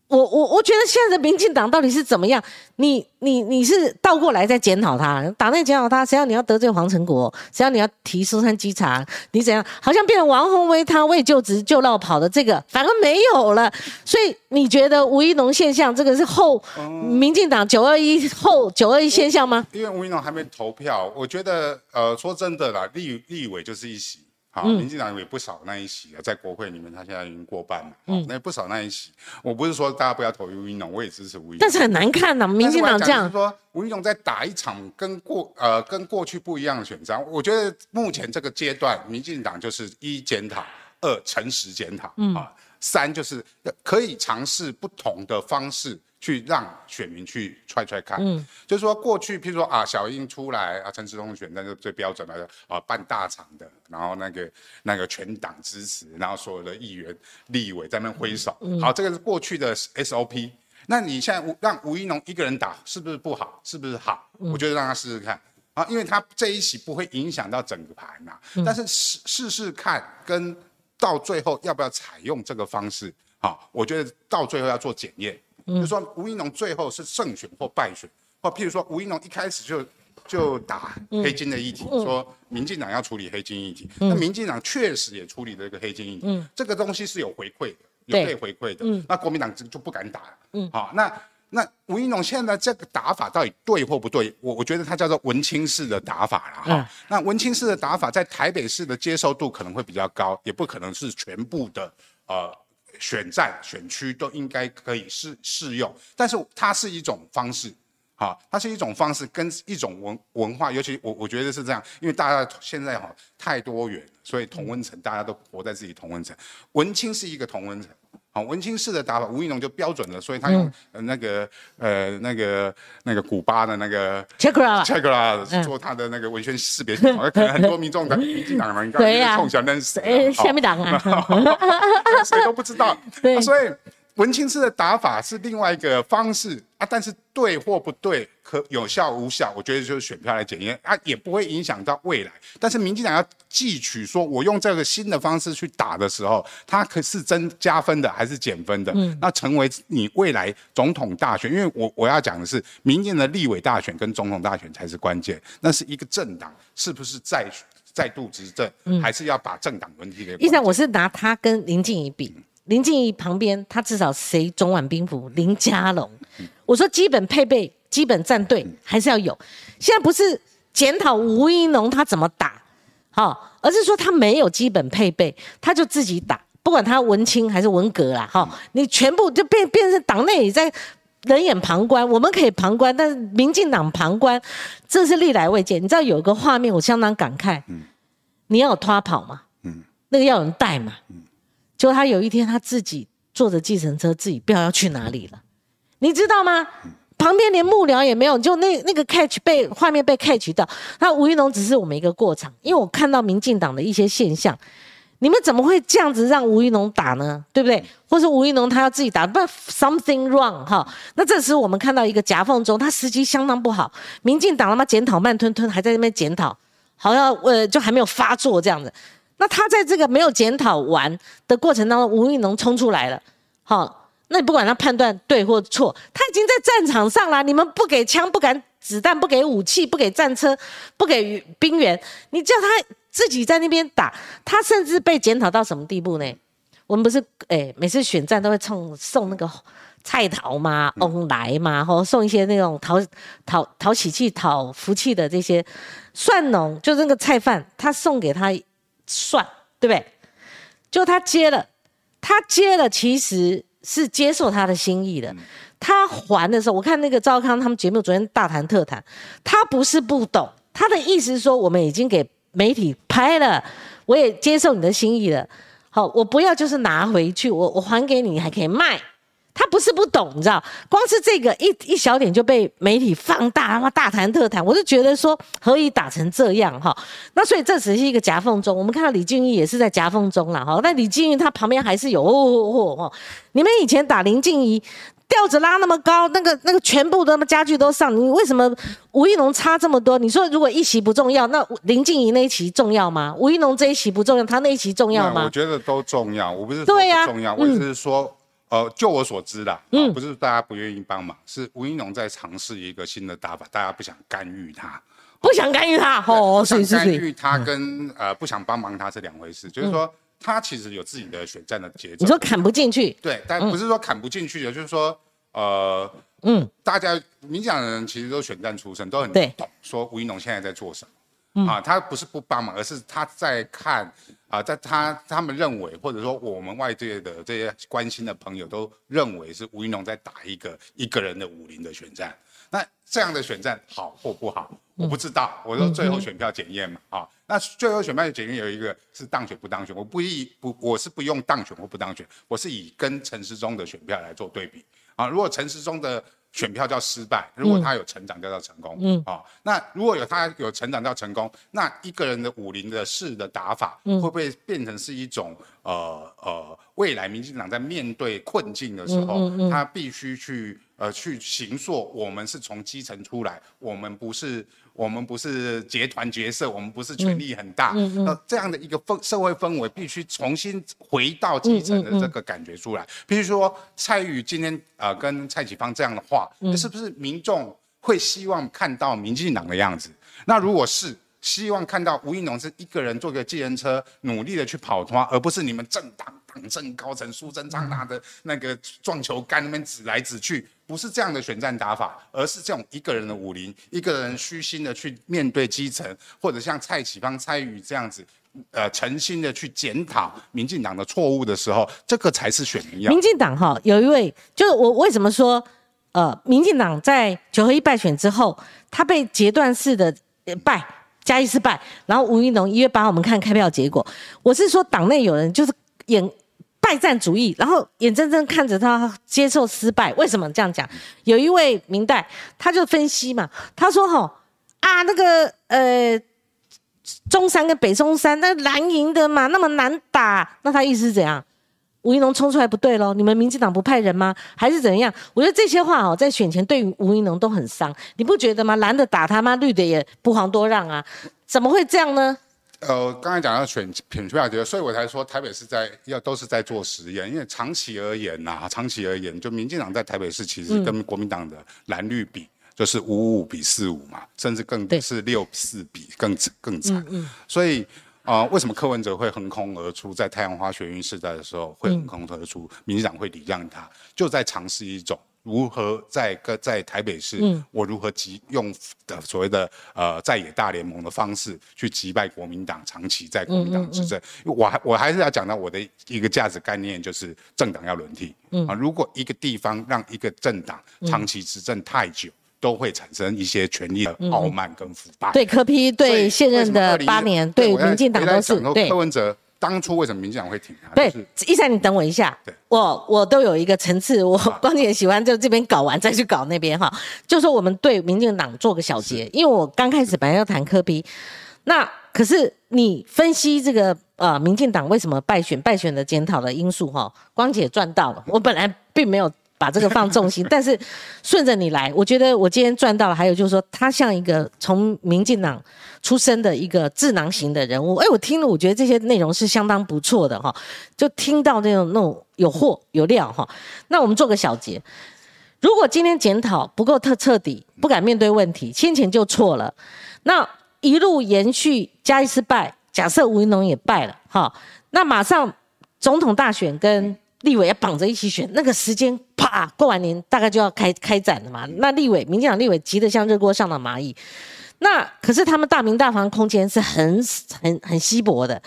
我我我觉得现在的民进党到底是怎么样？你你你是倒过来在检讨他，党内检讨他，谁要你要得罪黄成国，谁要你要提苏山稽查，你怎样？好像变成王宏威他为就职就绕跑的这个，反而没有了。所以你觉得吴一农现象这个是后民进党九二一后九二一现象吗？因为吴一农还没投票，我觉得呃说真的啦，立立委就是一席。好，民进党也不少那一席啊，在国会里面，他现在已经过半了。嗯，那不少那一席，我不是说大家不要投吴英龙，我也支持吴英。但是很难看呐，民进党这样说，吴英龙在打一场跟过呃跟过去不一样的选战。我觉得目前这个阶段，民进党就是一检讨，二诚实检讨，啊，三就是可以尝试不同的方式。去让选民去踹踹看，嗯，就是说过去，譬如说啊，小英出来啊，陈时中选那就最标准的啊，办大场的，然后那个那个全党支持，然后所有的议员、立委在那挥手，好，这个是过去的 SOP。那你现在让吴一农一个人打，是不是不好？是不是好？我觉得让他试试看啊，因为他这一起不会影响到整个盘呐。但是试试试看，跟到最后要不要采用这个方式，好，我觉得到最后要做检验。就说吴一农最后是胜选或败选，或譬如说吴一农一开始就就打黑金的议题，说民进党要处理黑金议题，那民进党确实也处理这个黑金议题，这个东西是有回馈的，有被回馈的，那国民党就就不敢打了。好，那那吴一龙现在这个打法到底对或不对？我我觉得他叫做文青式的打法了哈。那文青式的打法在台北市的接受度可能会比较高，也不可能是全部的呃。选战选区都应该可以适适用，但是它是一种方式，哈，它是一种方式跟一种文文化，尤其我我觉得是这样，因为大家现在哈太多元，所以同温层大家都活在自己同温层，文青是一个同温层，好，文青式的打法，吴亦农就标准了，所以他用、呃那个呃那个那个古巴的那个 check it out，check 啦做他的那个文宣识别系统，可能很多民众的民进党人，应该冲小认识，哎，下面党啊，谁都不知道。所以文青式的打法是另外一个方式啊，但是对或不对，可有效无效，我觉得就是选票来检验啊，也不会影响到未来。但是民进党要汲取说，我用这个新的方式去打的时候，它可是增加分的还是减分的？嗯，那成为你未来总统大选，因为我我要讲的是，民进的立委大选跟总统大选才是关键，那是一个政党是不是再再度执政，还是要把政党轮替给关键？医生，我是拿他跟林静怡比，林静怡旁边他至少谁总管兵符林佳龙，我说基本配备、基本战队还是要有。现在不是检讨吴一农他怎么打，好、而是说他没有基本配备，他就自己打，不管他文青还是文革啦，哈、你全部就变变成党内也在。冷眼旁观，我们可以旁观，但是民进党旁观，这是历来未见。你知道有个画面，我相当感慨。你要有拖跑嘛，那个要有人带嘛。就他有一天他自己坐着计程车，自己不知道要去哪里了，你知道吗？旁边连幕僚也没有，就那那个 catch 被画面被 catch 到。那吴一农只是我们一个过场，因为我看到民进党的一些现象，你们怎么会这样子让吴一农打呢？对不对？或是吴一农他要自己打，不 something wrong 哈。那这时我们看到一个夹缝中，他时机相当不好，民进党他妈检讨慢吞吞，还在那边检讨，好像呃就还没有发作这样子。那他在这个没有检讨完的过程当中，吴玉农冲出来了，好，那你不管他判断对或错，他已经在战场上了，你们不给枪，不给子弹，不给武器，不给战车，不给兵员，你叫他自己在那边打，他甚至被检讨到什么地步呢？我们不是诶、每次选战都会送送那个菜桃嘛、翁来嘛，或送一些那种讨讨讨喜气、讨福气的这些蒜农，就那个菜贩，他送给他蒜，对不对？就他接了，他接了，其实是接受他的心意的。他还的时候，我看那个赵康他们节目昨天大谈特谈，他不是不懂，他的意思是说我们已经给媒体拍了，我也接受你的心意了。好，我不要就是拿回去，我我还给你，你还可以卖。他不是不懂，你知道，光是这个一一小点就被媒体放大，他妈大谈特谈，我就觉得说何以打成这样哈？那所以这只是一个夹缝中，我们看到李俊毅也是在夹缝中了哈。但李俊毅他旁边还是有哦哦哦哦，你们以前打林静怡。吊子拉那么高，那个那个全部的家具都上，你为什么吴一农差这么多？你说如果一席不重要，那林静怡那一席重要吗？吴一农这一席不重要，他那一席重要吗我？觉得都重要，我不是说对呀不重要，嗯我只是说，呃，就我所知啦，嗯，不是大家不愿意帮忙，是吴英龙在尝试一个新的打法，大家不想干预他，不想干预他，哦，不想是是是，干预他跟呃不想帮忙他是两回事，就是说他其实有自己的选战的节奏你说，砍不进去，对，但不是说砍不进去的，就是说，呃，嗯，大家民进党的人其实都选战出身，都很懂说吴英龙现在在做什么。啊，他不是不帮忙，而是他在看啊，在他他们认为，或者说我们外界的这些关心的朋友都认为是吴云龙在打一个一个人的武林的选战。那这样的选战好或不好，我不知道。我说最后选票检验嘛，啊，那最后选票检验有一个是当选不当选，我不以不我是不用当选或不当选，我是以跟陈时中的选票来做对比啊。如果陈时中的选票叫失败，如果他有成长叫做成功，嗯，啊，那如果有他有成长叫成功，那一个人的武林的式的打法，会不会变成是一种呃呃，未来民进党在面对困境的时候，他必须去呃去行塑，我们是从基层出来，我们不是我们不是结团结社，我们不是权力很大，那这样的一个氛社会氛围必须重新回到基层的这个感觉出来。比如说蔡宇今天呃跟蔡启芳这样的话，是不是民众会希望看到民进党的样子？那如果是。希望看到吴一农是一个人坐个计程车，努力的去跑脱，而不是你们政党党政高层苏贞昌拿的那个撞球杆那边指来指去，不是这样的选战打法，而是这种一个人的武林，一个人虚心的去面对基层，或者像蔡启芳、蔡宇这样子，呃，诚心的去检讨民进党的错误的时候，这个才是选民要民进党哈有一位，就是我为什么说，呃，民进党在九合一败选之后，他被截断式的呃败。嘉义失败，然后吴云龙一月八我们看开票结果，我是说党内有人就是眼败战主义，然后眼睁睁看着他接受失败。为什么这样讲？有一位明代他就分析嘛，他说：“吼啊，那个呃。”中山跟北中山，那蓝营的嘛，那么难打，那他意思怎样？吴怡农冲出来不对喽？你们民进党不派人吗？还是怎样？我觉得这些话哦，在选前对于吴怡农都很伤，你不觉得吗？蓝的打他吗？绿的也不遑多让啊，怎么会这样呢？呃，刚才讲到选选票决，所以我才说台北是在要都是在做实验，因为长期而言呐，长期而言，就民进党在台北市其实跟国民党的蓝绿比。就是五五比四五嘛，甚至更是六四比更更惨。所以啊，为什么柯文哲会横空而出，在太阳花学运时代的时候会横空而出，民进党会礼让他，就在尝试一种如何在个在台北市，我如何击用的所谓的呃在野大联盟的方式去击败国民党，长期在国民党执政。我还我还是要讲到我的一个价值概念，就是政党要轮替。啊，如果一个地方让一个政党长期执政太久。都会产生一些权力的傲慢跟腐败。对柯批，对现任的八年，对民进党都是。对柯文哲当初为什么民进党会挺他？对，一山，你等我一下。对，我我都有一个层次，我光姐喜欢就这边搞完再去搞那边哈。就说我们对民进党做个小结，因为我刚开始本来要谈柯批，那可是你分析这个呃民进党为什么败选，败选的检讨的因素哈，光姐赚到了，我本来并没有。把这个放重心，但是顺着你来，我觉得我今天赚到了。还有就是说，他像一个从民进党出身的一个智囊型的人物。哎，我听了，我觉得这些内容是相当不错的哈。就听到那种那种有货有料哈。那我们做个小结：如果今天检讨不够特彻底，不敢面对问题，先前就错了。那一路延续加一失败，假设吴云龙也败了哈，那马上总统大选跟。立委要绑着一起选，那个时间啪过完年大概就要开开展了嘛。那立委，民进党立委急得像热锅上的蚂蚁。那可是他们大名大房空间是很很很稀薄的。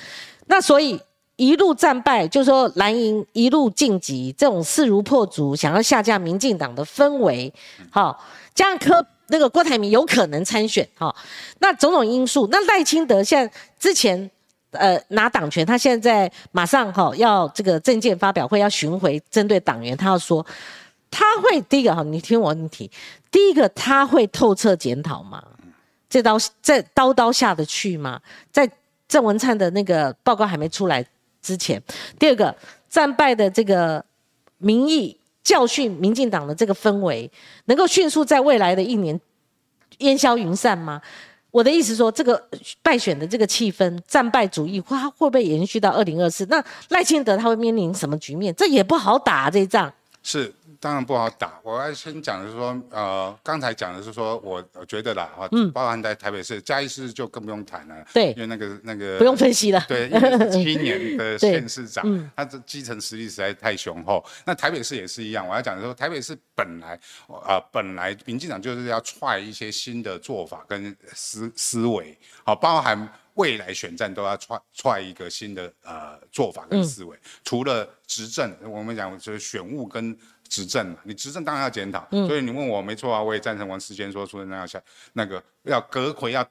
那所以一路战败，就说蓝营一路晋级，这种势如破竹，想要下架民进党的氛围，好，加上柯那个郭台铭有可能参选，哈，那种种因素，那赖清德现在之前。呃，拿党权，他现在马上哈要这个证件发表会要巡回针对党员，他要说他会第一个哈，你听我问题，第一个他会透彻检讨吗？这刀这刀刀下得去吗？在郑文灿的那个报告还没出来之前，第二个战败的这个民意教训民进党的这个氛围，能够迅速在未来的一年烟消云散吗？我的意思说，这个败选的这个气氛，战败主义，它会不会延续到二零二四？那赖清德他会面临什么局面？这也不好打这一仗。是。当然不好打。我要先讲的是说，呃，刚才讲的是说，我觉得啦，哈，包含在台北市、嘉义市就更不用谈了，对，因为那个那个不用分析了，对，因为七年的 县市长，他的基层实力实在太雄厚。那台北市也是一样，我要讲的说，台北市本来，呃，本来民进党就是要踹一些新的做法跟思思维，好，包含未来选战都要踹踹一个新的呃做法跟思维。除了执政，我们讲就是选务跟。执政了，你执政当然要检讨，所以你问我没错啊，我也赞成王世坚说出那要下那个要隔回要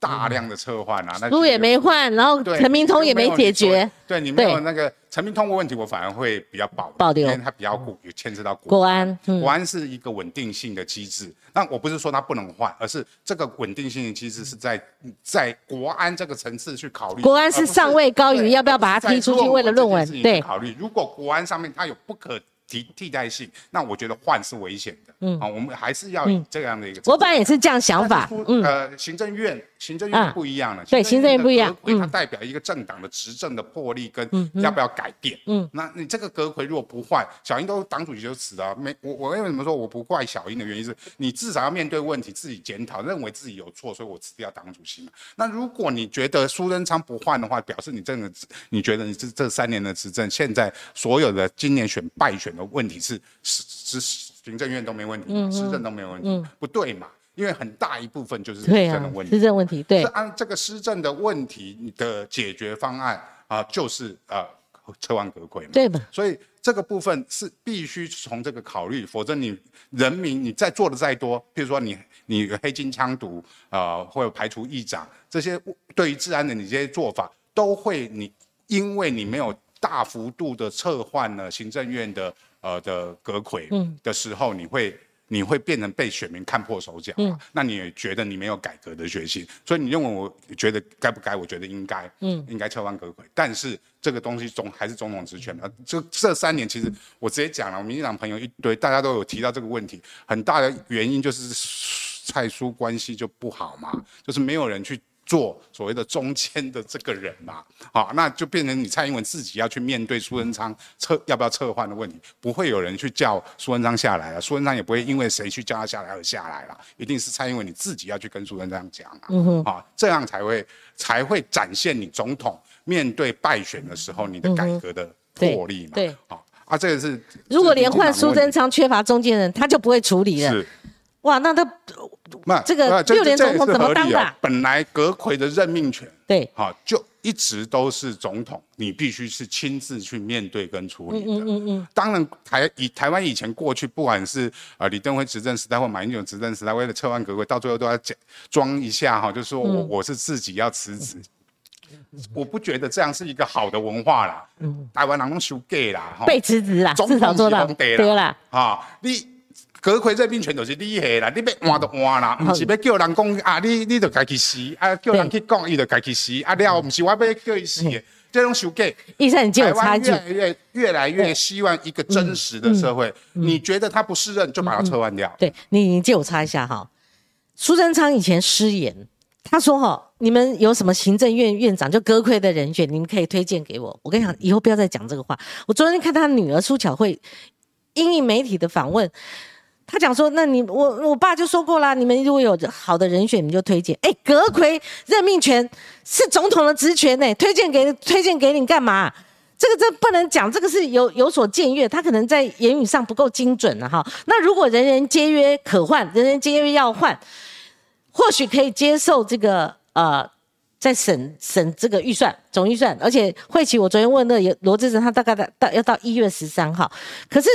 大量的撤换啊，那路也没换，然后陈明通也没解决，对你没有那个。陈明通的问题，我反而会比较保保留，因为它比较固，有牵涉到国安。国安是一个稳定性的机制，那我不是说他不能换，而是这个稳定性的机制是在在国安这个层次去考虑。国安是上位高于要不要把他踢出去？为了论文，对，考虑。如果国安上面他有不可替替代性，那我觉得换是危险的。嗯，啊，我们还是要这样的一个。我本来也是这样想法。嗯，呃，行政院。行政院不一样了，对，行政院不一样，它代表一个政党的执政的魄力跟要不要改变。嗯，那你这个阁魁如果不换，小英都党主席就死了。没，我我为什么说我不怪小英的原因是，你至少要面对问题，自己检讨，认为自己有错，所以我辞掉党主席嘛。那如果你觉得苏贞昌不换的话，表示你真的，你觉得你这这三年的执政，现在所有的今年选败选的问题是是是行政院都没问题，施政都没有问题，不对嘛？因为很大一部分就是施政的问题，施政问题，对，是按这个施政的问题，你的解决方案啊，就是啊，车完隔轨嘛，对吧？所以这个部分是必须从这个考虑，否则你人民你再做的再多，比如说你你黑金枪毒啊，或者排除议长这些，对于治安的你这些做法，都会你因为你没有。大幅度的撤换了行政院的呃的阁魁的时候，你会。你会变成被选民看破手脚啊？那你也觉得你没有改革的决心，所以你认为我觉得该不该？我觉得应该，嗯，应该撤换阁魁。但是这个东西总还是总统职权嘛。这这三年其实我直接讲了，民进党朋友一堆，大家都有提到这个问题，很大的原因就是蔡苏关系就不好嘛，就是没有人去。做所谓的中间的这个人嘛，好，那就变成你蔡英文自己要去面对苏贞昌撤要不要撤换的问题，不会有人去叫苏文昌下来了，苏文昌也不会因为谁去叫他下来而下来了，一定是蔡英文你自己要去跟苏贞昌讲啊，啊，这样才会才会展现你总统面对败选的时候你的改革的魄力嘛，对，好啊，这个是如果连换苏贞昌缺乏中间人，他就不会处理了，是，哇，那他。那这个六年总统怎么当的？本来阁魁的任命权，对，好，就一直都是总统，你必须是亲自去面对跟处理的。嗯嗯嗯。当然，台以台湾以前过去，不管是呃李登辉执政时代或马英九执政时代，为了撤换阁魁，到最后都要假装一下哈，就是说我我是自己要辞职。我不觉得这样是一个好的文化啦。嗯。台湾人都修 gay 啦，被辞职啦，至少做到对啦。啊，你。阁魁任命权就是你下啦，你要换就换啦，唔是要叫人讲啊，你你就家己死啊，叫人去讲伊就家己死啊，了唔是我要叫伊死，这种修改。医生，你就有差距。越来越越来越希望一个真实的社会，你觉得他不适任，就把他撤换掉。对你，你借我插一下哈。苏贞昌以前失言，他说哈，你们有什么行政院院长就阁魁的人选，你们可以推荐给我。我跟你讲，以后不要再讲这个话。我昨天看他女儿苏巧慧英英媒体的访问。他讲说：“那你我我爸就说过啦，你们如果有好的人选，你就推荐。哎，阁魁任命权是总统的职权呢，推荐给推荐给你干嘛？这个这不能讲，这个是有有所僭越，他可能在言语上不够精准了哈。那如果人人皆约可换，人人皆约要换，或许可以接受这个呃，在审审这个预算总预算，而且会期我昨天问那罗志成，他大概到要到一月十三号，可是。”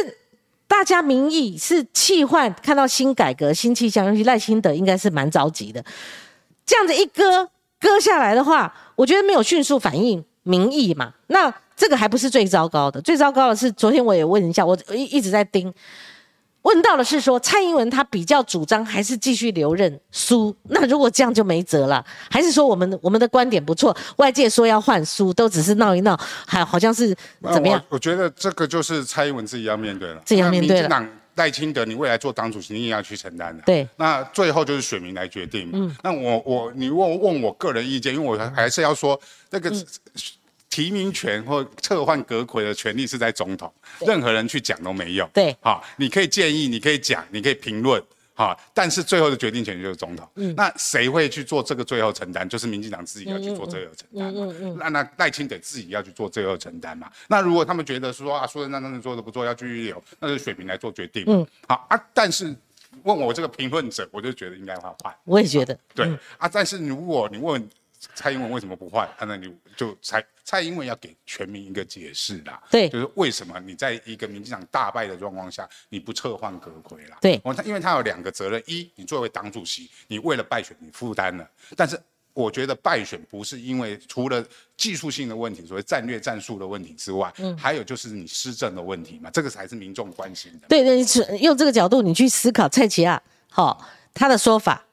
大家民意是气换，看到新改革、新气象，尤其赖清德应该是蛮着急的。这样子一割割下来的话，我觉得没有迅速反映民意嘛。那这个还不是最糟糕的，最糟糕的是昨天我也问一下，我一一直在盯。问到的是说蔡英文他比较主张还是继续留任苏，那如果这样就没辙了，还是说我们我们的观点不错，外界说要换苏都只是闹一闹，还好像是怎么样？我觉得这个就是蔡英文自己要面对了，自己要面对了。赖清德，你未来做党主席，你也要去承担的。对，那最后就是选民来决定。嗯，那我我你问问我个人意见，因为我还是要说那个。提名权或撤换阁魁的权利是在总统，任何人去讲都没用。对，好，你可以建议，你可以讲，你可以评论，好，但是最后的决定权就是总统。嗯，那谁会去做这个最后承担？就是民进党自己要去做最后承担嘛。嗯嗯嗯。那那赖清德自己要去做最后承担嘛？那如果他们觉得说啊，苏贞昌真的做的不做，要继续留，那就水平来做决定。嗯，好啊，但是问我这个评论者，我就觉得应该要换。我也觉得。对啊，但是如果你问。蔡英文为什么不换？那你就蔡蔡英文要给全民一个解释啦。对，就是为什么你在一个民进党大败的状况下，你不撤换阁魁啦？对，我他因为他有两个责任：一，你作为党主席，你为了败选你负担了；但是我觉得败选不是因为除了技术性的问题，所谓战略战术的问题之外，嗯，还有就是你施政的问题嘛，这个才是民众关心的。对对，是用这个角度你去思考蔡奇亚好他的说法。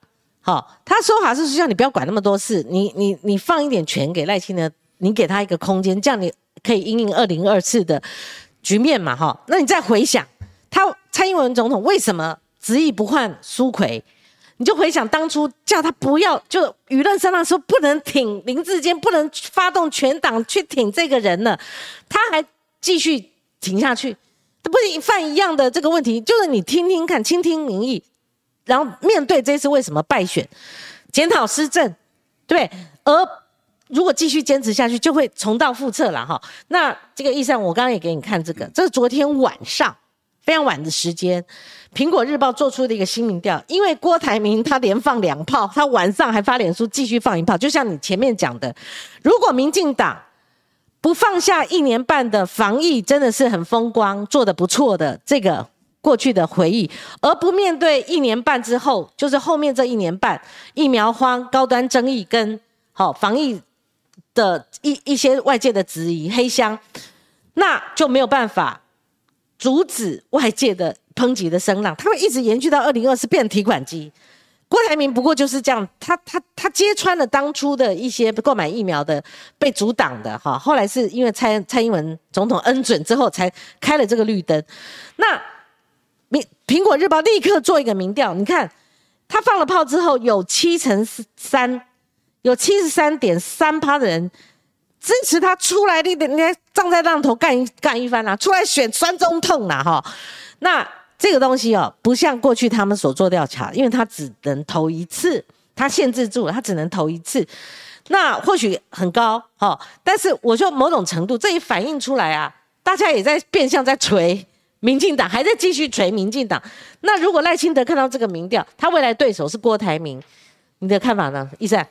好，他说法是叫你不要管那么多事，你你你放一点权给赖清德，你给他一个空间，这样你可以应应二零二四的局面嘛？哈，那你再回想，他蔡英文总统为什么执意不换苏奎？你就回想当初叫他不要，就舆论上说不能挺林志坚，不能发动全党去挺这个人了，他还继续挺下去，他不是犯一样的这个问题，就是你听听看，倾听民意。然后面对这次为什么败选，检讨施政，对，而如果继续坚持下去，就会重蹈覆辙了哈。那这个意上，我刚刚也给你看这个，这是昨天晚上非常晚的时间，苹果日报做出的一个新民调，因为郭台铭他连放两炮，他晚上还发脸书继续放一炮，就像你前面讲的，如果民进党不放下一年半的防疫，真的是很风光，做的不错的这个。过去的回忆，而不面对一年半之后，就是后面这一年半疫苗荒、高端争议跟好防疫的一一些外界的质疑黑箱，那就没有办法阻止外界的抨击的声浪，它会一直延续到二零二四变提款机。郭台铭不过就是这样，他他他揭穿了当初的一些购买疫苗的被阻挡的哈，后来是因为蔡蔡英文总统恩准之后才开了这个绿灯。那苹果日报立刻做一个民调，你看他放了炮之后，有七成三，有七十三点三趴的人支持他出来，你得你站在浪头干一干一番啊，出来选酸中痛啦哈，那。这个东西哦，不像过去他们所做调查，因为他只能投一次，他限制住了，他只能投一次。那或许很高哈，但是我说某种程度，这也反映出来啊，大家也在变相在锤民进党，还在继续锤民进党。那如果赖清德看到这个民调，他未来对手是郭台铭，你的看法呢，医生？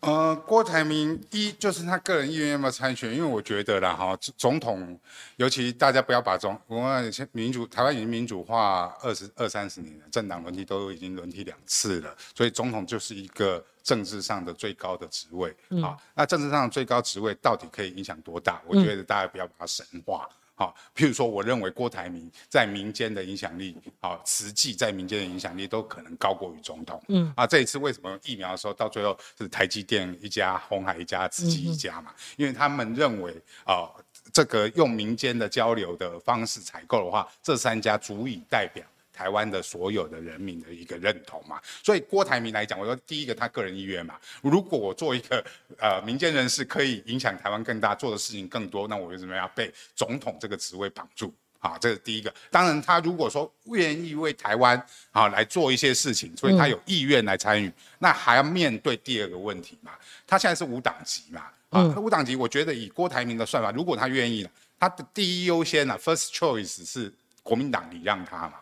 呃，郭台铭一就是他个人意愿要不要参选，因为我觉得啦哈，总统尤其大家不要把总，我们民主台湾已经民主化二十二三十年了，政党轮替都已经轮替两次了，所以总统就是一个政治上的最高的职位啊。那政治上的最高职位到底可以影响多大？我觉得大家不要把它神化。好，譬如说，我认为郭台铭在民间的影响力，好，实际在民间的影响力都可能高过于总统。嗯，啊，这一次为什么疫苗的时候到最后是台积电一家、红海一家、慈济一家嘛？因为他们认为，啊，这个用民间的交流的方式采购的话，这三家足以代表。台湾的所有的人民的一个认同嘛，所以郭台铭来讲，我说第一个他个人意愿嘛，如果我做一个呃民间人士，可以影响台湾更大，做的事情更多，那我为什么要被总统这个职位绑住？啊，这是第一个。当然，他如果说愿意为台湾啊来做一些事情，所以他有意愿来参与，那还要面对第二个问题嘛。他现在是无党籍嘛，啊，无党籍，我觉得以郭台铭的算法，如果他愿意了，他的第一优先呢，first choice 是国民党礼让他嘛。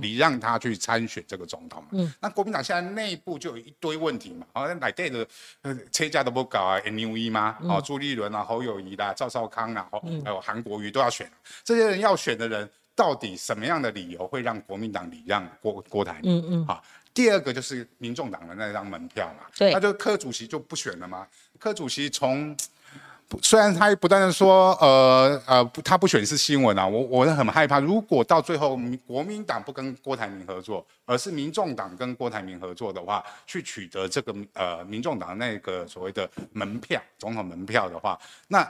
你让他去参选这个总统嘛？嗯，那国民党现在内部就有一堆问题嘛，好像哪队的车家都不搞啊，N U E 吗？哦，朱立伦啊，侯友谊啦，赵少康啊，还有韩国瑜都要选，这些人要选的人，到底什么样的理由会让国民党礼让郭郭台铭？嗯嗯，好，第二个就是民众党的那张门票嘛，对，那就柯主席就不选了吗？柯主席从虽然他不断的说，呃呃，他不选是新闻啊，我我很害怕，如果到最后国民党不跟郭台铭合作，而是民众党跟郭台铭合作的话，去取得这个呃民众党那个所谓的门票，总统门票的话，那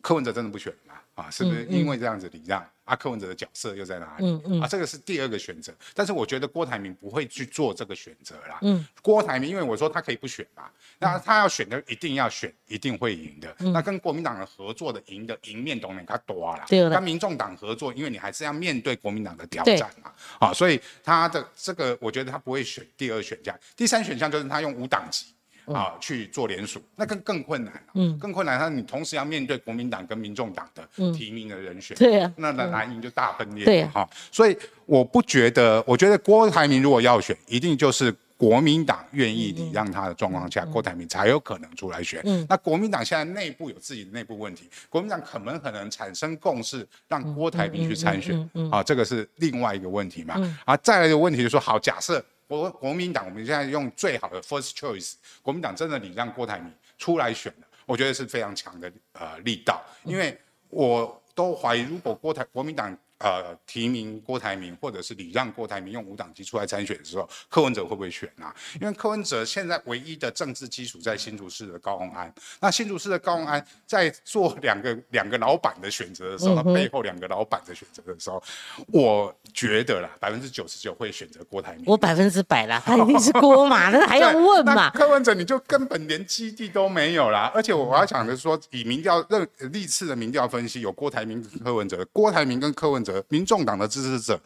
柯文哲真的不选吗？啊，是不是因为这样子礼让？啊柯文哲的角色又在哪里？嗯嗯，啊，这个是第二个选择，但是我觉得郭台铭不会去做这个选择啦。嗯，郭台铭，因为我说他可以不选嘛，那他要选的一定要选，一定会赢的。那跟国民党的合作的赢的赢面当然他多了。对跟民众党合作，因为你还是要面对国民党的挑战嘛。啊，所以他的这个，我觉得他不会选第二选项，第三选项就是他用无党籍。啊，去做联署，那更更困难了。嗯，更困难，那你同时要面对国民党跟民众党的提名的人选。对啊，那那蓝营就大分裂。对哈，所以我不觉得，我觉得郭台铭如果要选，一定就是国民党愿意礼让他的状况下，郭台铭才有可能出来选。嗯，那国民党现在内部有自己的内部问题，国民党可能可能产生共识，让郭台铭去参选。嗯，啊，这个是另外一个问题嘛。嗯，啊，再来一个问题就是说，好，假设。国国民党，我们现在用最好的 first choice，国民党真的你让郭台铭出来选，我觉得是非常强的呃力道，因为我都怀疑，如果郭台国民党。呃，提名郭台铭，或者是礼让郭台铭用无党籍出来参选的时候，柯文哲会不会选啊？因为柯文哲现在唯一的政治基础在新竹市的高鸿安，那新竹市的高鸿安在做两个两个老板的选择的时候，他背后两个老板的选择的时候，我觉得啦，百分之九十九会选择郭台铭。我百分之百啦，他一定是郭嘛，那还要问嘛？柯文哲你就根本连基地都没有啦，而且我要讲的是说，以民调任历次的民调分析，有郭台铭、柯文哲，郭台铭跟柯文。民众党的支持者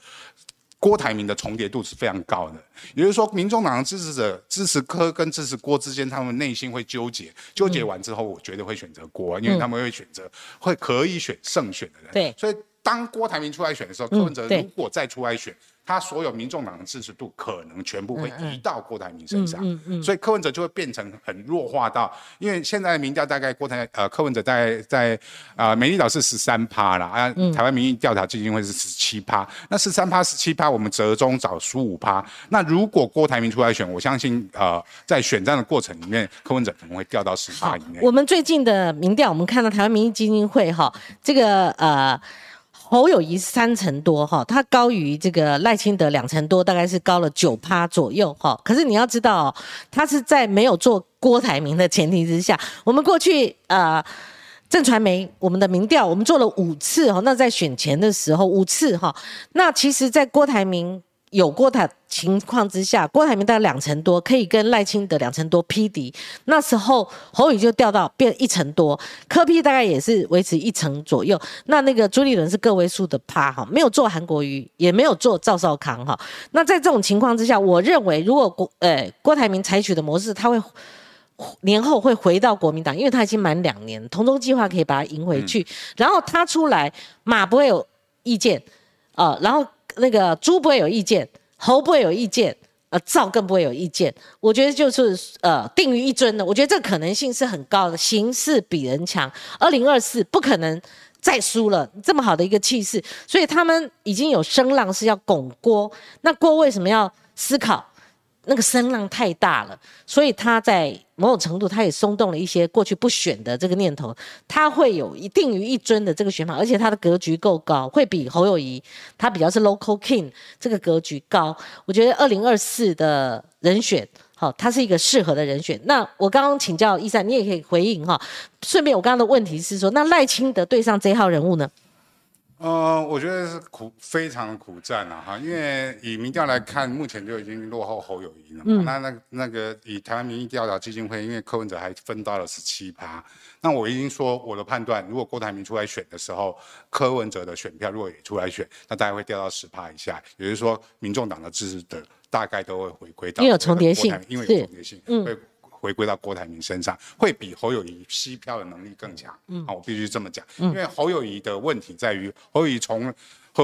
郭台铭的重叠度是非常高的，也就是说，民众党的支持者支持柯跟支持郭之间，他们内心会纠结，纠结完之后，我绝对会选择郭，因为他们会选择会可以选胜选的人。对，所以当郭台铭出来选的时候，柯文哲如果再出来选，他所有民众党的支持度可能全部会移到郭台铭身上，所以柯文哲就会变成很弱化到，因为现在的民调大概郭台呃柯文哲在在啊美丽岛是十三趴啦，啊台湾民意调查基金会是十七趴，那十三趴十七趴我们折中找十五趴，那如果郭台铭出来选，我相信呃在选战的过程里面，柯文哲可能会掉到十八以内。我们最近的民调，我们看到台湾民意基金会哈，这个呃。侯友谊三成多哈，他高于这个赖清德两成多，大概是高了九趴左右哈。可是你要知道、哦，他是在没有做郭台铭的前提之下，我们过去呃。正传媒我们的民调，我们做了五次哈，那在选前的时候五次哈，那其实，在郭台铭有郭台情况之下，郭台铭大概两成多，可以跟赖清德两成多匹敌。那时候侯宇就掉到变一成多，柯批大概也是维持一成左右。那那个朱立伦是个位数的趴哈，没有做韩国瑜，也没有做赵少康哈。那在这种情况之下，我认为如果郭呃郭台铭采取的模式，他会。年后会回到国民党，因为他已经满两年，同中计划可以把他赢回去。然后他出来，马不会有意见，呃，然后那个猪不会有意见，猴不会有意见，呃，赵更不会有意见。我觉得就是呃定于一尊的，我觉得这可能性是很高的。形势比人强，二零二四不可能再输了，这么好的一个气势，所以他们已经有声浪是要拱郭。那郭为什么要思考？那个声浪太大了，所以他在某种程度，他也松动了一些过去不选的这个念头。他会有一定于一尊的这个选法，而且他的格局够高，会比侯友谊他比较是 local king 这个格局高。我觉得二零二四的人选，好，他是一个适合的人选。那我刚刚请教一三，你也可以回应哈。顺便，我刚刚的问题是说，那赖清德对上这号人物呢？呃，我觉得是苦，非常苦战啊，哈，因为以民调来看，目前就已经落后侯友谊了嘛。那那那个以台湾民意调查基金会，因为柯文哲还分到了十七趴，那我已经说我的判断，如果郭台铭出来选的时候，柯文哲的选票如果也出来选，那大概会掉到十趴以下，也就是说，民众党的支持者大概都会回归到因为有重叠性，因为有重叠性，会。回归到郭台铭身上，会比侯友谊吸票的能力更强。嗯，啊，我必须这么讲，因为侯友谊的问题在于，侯友谊从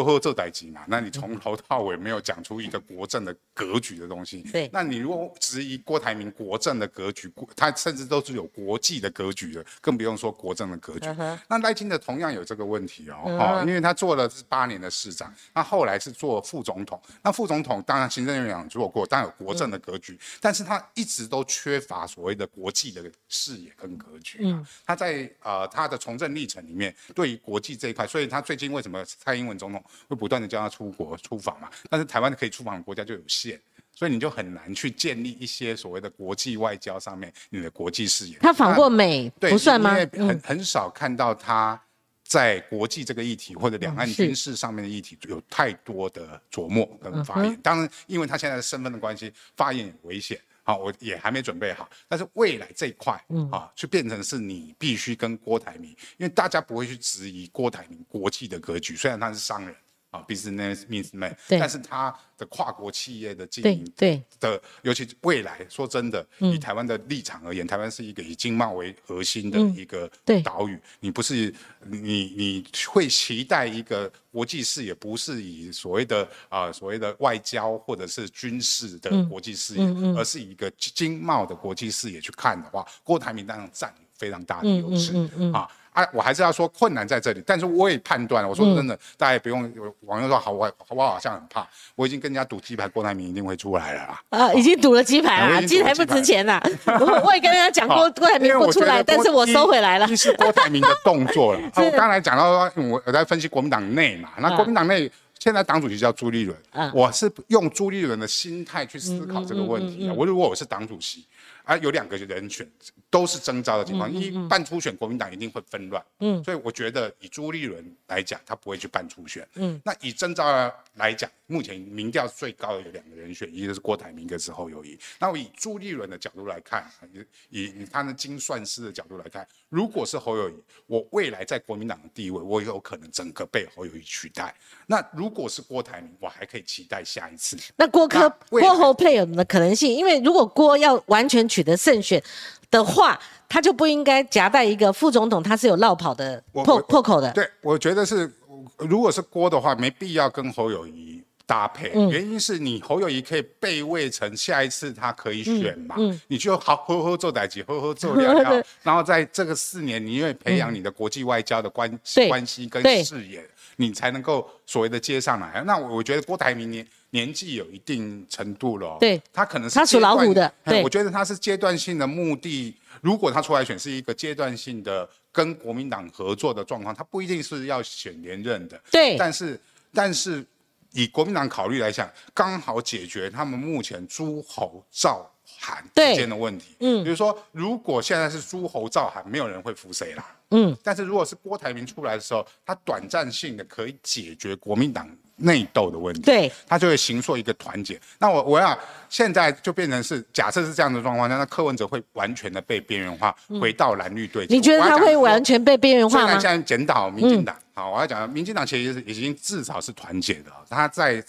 呵呵这代机嘛，那你从头到尾没有讲出一个国政的格局的东西。对，那你如果质疑郭台铭国政的格局，他甚至都是有国际的格局的，更不用说国政的格局。那赖清德同样有这个问题哦，哦，因为他做了是八年的市长，那后来是做副总统，那副总统当然行政院长做过，当然有国政的格局，但是他一直都缺乏所谓的国际的视野跟格局。嗯，他在呃他的从政历程里面，对于国际这一块，所以他最近为什么蔡英文总统会不断的叫他出国出访嘛？但是台湾可以出访的国家就有限，所以你就很难去建立一些所谓的国际外交上面你的国际视野。他访过美不算吗？很很少看到他在国际这个议题或者两岸军事上面的议题有太多的琢磨跟发言。当然，因为他现在的身份的关系，发言也危险。好，我也还没准备好，但是未来这一块，嗯。啊，就变成是你必须跟郭台铭，因为大家不会去质疑郭台铭国际的格局，虽然他是商人啊，business means man，但是他的跨国企业的经营，对的，尤其未来说真的，以台湾的立场而言，台湾是一个以经贸为核心的一个岛屿，你不是你你会期待一个国际视野，不是以所谓的啊所谓的外交或者是军事的国际视野，而是以一个经贸的国际视野去看的话，郭台铭当然占有非常大的优势啊。啊，我还是要说困难在这里，但是我也判断，我说真的，大家也不用网友说好，我我好像很怕，我已经跟人家赌鸡排，郭台铭一定会出来了啦。啊，已经赌了鸡排了，鸡排不值钱呐。我 我也跟人家讲过，郭台铭不出来，但是我收回来了。这是郭台铭的动作了。我刚才讲到说，我我在分析国民党内嘛，那国民党内现在党主席叫朱立伦，我是用朱立伦的心态去思考这个问题啊。我如果我是党主席。啊，有两个人选都是征召的情况，一办初选，国民党一定会纷乱。嗯，所以我觉得以朱立伦来讲，他不会去办初选。嗯，那以征召来讲，目前民调最高的有两个人选，一个是郭台铭，一个是侯友谊。那我以朱立伦的角度来看，以以他的精算师的角度来看，如果是侯友谊，我未来在国民党的地位，我有可能整个被侯友谊取代。那如果是郭台铭，我还可以期待下一次。那郭科郭侯配有的可能性，因为如果郭要完全取得胜选的话，他就不应该夹带一个副总统，他是有绕跑的破破口的。对，我觉得是如果是郭的话，没必要跟侯友谊搭配，嗯原因是你侯友谊可以备位成下一次他可以选嘛，嗯你就好呵呵做代级，呵呵做 聊聊，然后在这个四年，你因为培养你的国际外交的关、对关系跟对视野，你才能够所谓的接上来。那我我觉得郭台铭年年纪有一定程度了哦，对他可能是他属老虎的对哎我觉得他是阶段性的目的。如果他出来选是一个阶段性的跟国民党合作的状况，他不一定是要选连任的。对但是但是以国民党考虑来讲，刚好解决他们目前诸侯赵韩之间的问题。嗯，比如说，如果现在是诸侯赵韩，没有人会服谁啦。嗯，但是如果是郭台铭出来的时候，他短暂性的可以解决国民党内斗的问题。对，他就会形塑一个团结。那我我要现在就变成是，假设是这样的状况那，那柯文哲会完全的被边缘化，回到蓝绿对你觉得他会完全被边缘化吗嗯虽然现？在检讨民进党，好，我要讲，民进党其实已经至少是团结的，他在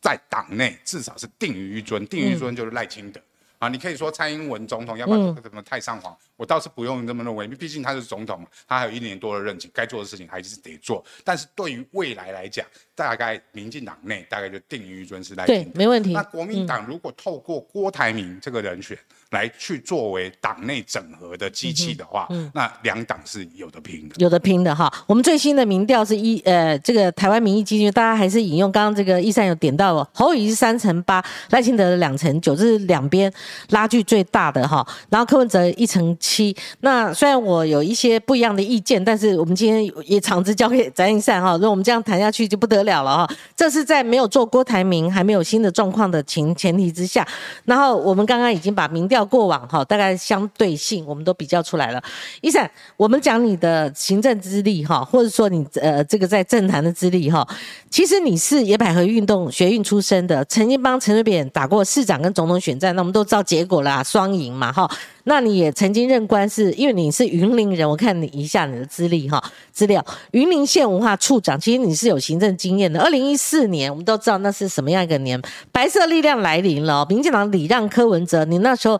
在党内至少是定于一尊，定于一尊就是赖清德。啊，你可以说蔡英文总统，要不然什么太上皇，我倒是不用这么认为，毕竟他是总统嘛，他还有一年多的任期，该做的事情还是得做。但是对于未来来讲，大概民进党内大概就定于尊是赖清德，。对没问题那。国民党如果透过郭台铭这个人选来去作为党内整合的机器的话，嗯那两党是有的拼的。有的拼的哈，我们最新的民调是一呃，这个台湾民意基金，大家还是引用刚刚这个易三有点到哦，侯友宜是三成八，赖清德两成九，这是两边拉距最大的哈。然后柯文哲一成七，那虽然我有一些不一样的意见，但是我们今天也场子交给翟应善哈，如果我们这样谈下去就不得了了哈。这是在没有做郭台铭还没有新的状况的情前提之下，然后我们刚刚已经把民调过往哈，大概相对性我们都比较出来了。一闪，我们讲你的行政资历哈，或者说你呃这个在政坛的资历哈，其实你是野百合运动学运出身的，曾经帮陈水扁打过市长跟总统选战，那我们都知道结果啦，双赢嘛哈。那你也曾经任官是，因为你是云林人，我看你一下你的资历哈资料，云林县文化处长，其实你是有行政经验的。二零一四年，我们都知道那是什么样一个年，白色力量来临了，民进党礼让柯文哲，你那时候。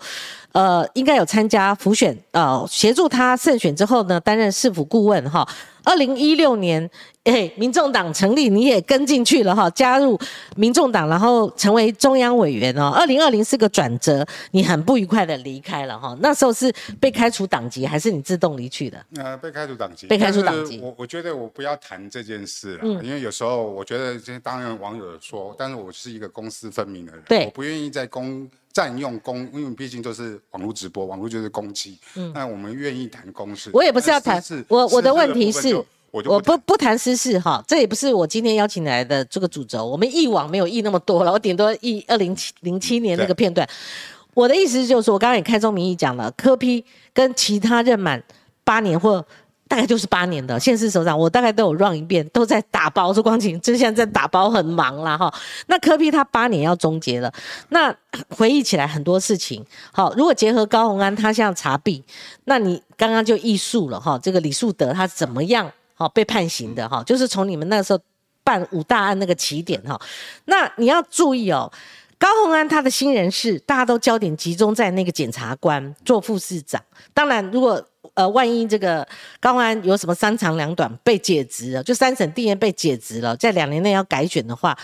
呃，应该有参加辅选，呃，协助他胜选之后呢，担任市府顾问哈。二零一六年，哎，民众党成立，你也跟进去了哈，加入民众党，然后成为中央委员哦。二零二零是个转折，你很不愉快的离开了哈。那时候是被开除党籍，还是你自动离去的？呃，被开除党籍，被开除党籍我我觉得我不要谈这件事了，因为有时候我觉得这些当然网友有说，但是我是一个公私分明的人，对我不愿意在公占用公，因为毕竟都是网络直播，网络就是公器，嗯，那我们愿意谈公事。我也不是要谈但私事我我的问题是我就我不不谈私事哈，这也不是我今天邀请你来的这个主轴。我们忆往没有忆那么多了，我顶多忆二零零七年那个片段。我的意思就是说，我刚刚也开宗明义讲了，柯批跟其他任满八年或大概就是八年的县市首长，我大概都有 run 一遍，都在打包。说光景，就现在打包，很忙啦哈。那柯批他八年要终结了，那回忆起来很多事情。好，如果结合高鸿安他像查弊，那你刚刚就艺术了哈，这个李树德他怎么样好被判刑的哈，就是从你们那时候办五大案那个起点哈，那你要注意哦。高鸿安他的新人事，大家都焦点集中在那个检察官做副市长。当然，如果呃万一这个高鸿安有什么三长两短被解职了，就三审地院被解职了，在两年内要改选的话，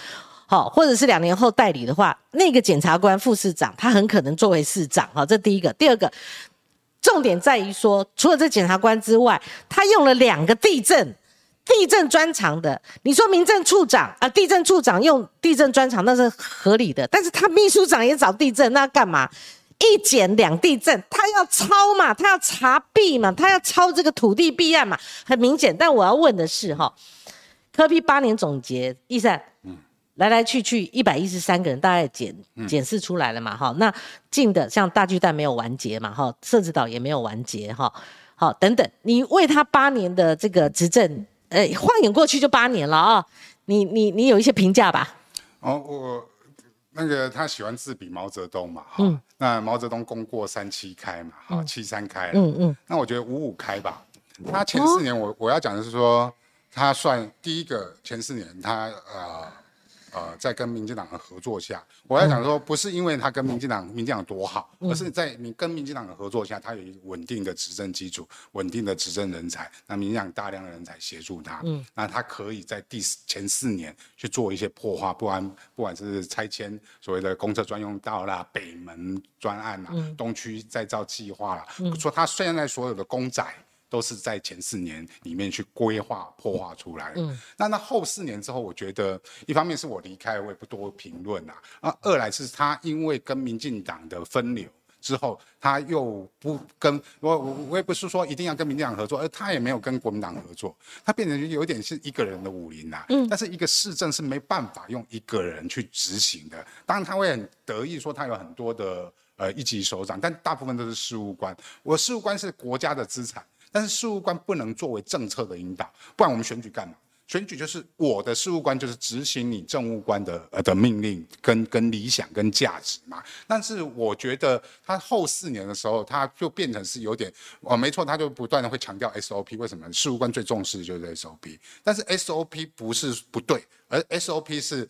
好，或者是两年后代理的话，那个检察官副市长他很可能作为市长。好，这第一个。第二个，重点在于说，除了这检察官之外，他用了两个地震。地震专长的，你说民政处长啊，地震处长用地震专长那是合理的，但是他秘书长也找地震，那干嘛？一检两地震，他要抄嘛，他要查弊嘛，他要抄这个土地弊案嘛，很明显。但我要问的是哈，科批八年总结，易善，来来去去一百一十三个人，大概检检视出来了嘛，哈，那进的像大巨蛋没有完结嘛，哈，社子岛也没有完结，哈，好等等，你为他八年的这个执政。呃，晃眼过去就八年了啊、你你你有一些评价吧？哦，我那个他喜欢自比毛泽东嘛，哈、那毛泽东功过三七开嘛，哈、七三开，嗯嗯，那我觉得五五开吧。他前四年我我要讲的是说，他算第一个前四年他呃呃，在跟民进党的合作下，我要讲说，不是因为他跟民进党民进党多好，而是在你跟民进党的合作下，他有一个稳定的执政基础、稳定的执政人才，那民进党大量的人才协助他，嗯，那他可以在第前四年去做一些破坏，不管不管是拆迁所谓的公厕专用道啦、北门专案啦、东区再造计划啦，说他现在所有的公仔。都是在前四年里面去规划破化出来。嗯，那那后四年之后，我觉得一方面是我离开，我也不多评论啊。啊，二来是他因为跟民进党的分流之后，他又不跟我，我我也不是说一定要跟民进党合作，而他也没有跟国民党合作，他变成有点是一个人的武林呐。嗯，但是一个市政是没办法用一个人去执行的。当然他会很得意说他有很多的呃一级首长，但大部分都是事务官。我事务官是国家的资产。但是事务官不能作为政策的引导，不然我们选举干嘛？选举就是我的事务官就是执行你政务官的呃的命令跟跟理想跟价值嘛。但是我觉得他后四年的时候，他就变成是有点哦，没错，他就不断的会强调 SOP。为什么事务官最重视的就是 SOP？但是 SOP 不是不对，而 SOP 是。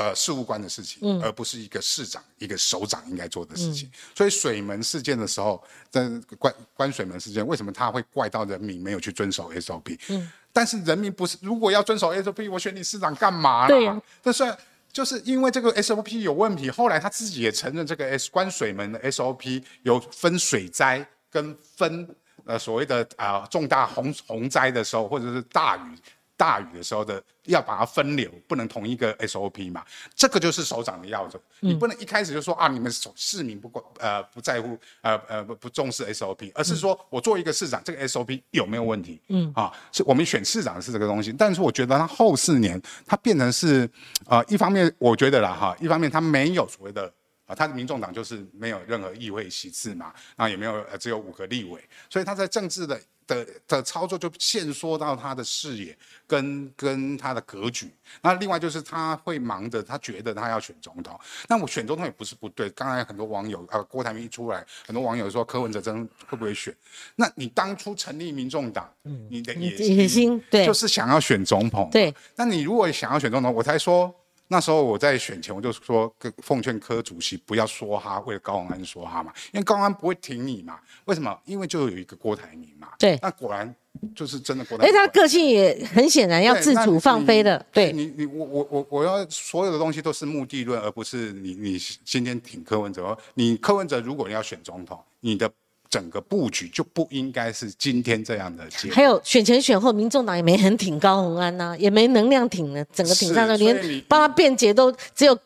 呃，事务官的事情，而不是一个市长、一个首长应该做的事情。所以水门事件的时候，在关关水门事件，为什么他会怪到人民没有去遵守 SOP？嗯，但是人民不是，如果要遵守 SOP，我选你市长干嘛？对呀，这是就是因为这个 SOP 有问题。后来他自己也承认，这个 S 关水门的 SOP 有分水灾跟分呃所谓的啊重大洪洪灾的时候，或者是大雨。大雨的时候的要把它分流，不能同一个 SOP 嘛？这个就是首长的要求，你不能一开始就说啊，你们市民不管呃不在乎呃呃不不重视 SOP，而是说我作为一个市长，这个 SOP 有没有问题？嗯。啊，是我们选市长是这个东西，但是我觉得他后四年他变成是呃一方面我觉得啦哈，一方面他没有所谓的啊，他的民众党就是没有任何议会席次嘛，那也没有呃只有五个立委，所以他在政治的。的的操作就限缩到他的视野跟跟他的格局。那另外就是他会忙着，他觉得他要选总统。那我选总统也不是不对。刚才很多网友啊，郭台铭一出来，很多网友说柯文哲真会不会选？那你当初成立民众党，你的野心对，就是想要选总统。对。那你如果想要选总统，我才说。那时候我在选前，我就说奉劝柯主席不要说哈，为了高鸿安说哈嘛，因为高鸿安不会挺你嘛。为什么？因为就有一个郭台铭嘛。对。那果然就是真的郭台铭。哎，他个性也很显然要自主放飞的。对。你你我我我我要所有的东西都是目的论，而不是你你今天挺柯文哲。你柯文哲如果要选总统，你的。整个布局就不应该是今天这样的结还有选前选后，民众党也没很挺高鸿安呐，也没能量挺呢，整个挺上去，连帮他辩解都只有，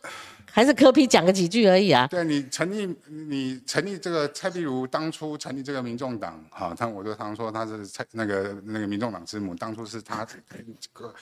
还是柯批讲个几句而已啊。对你成立你成立这个蔡壁如当初成立这个民众党，哈，他我就常说他是蔡那个那个民众党之母，当初是他柯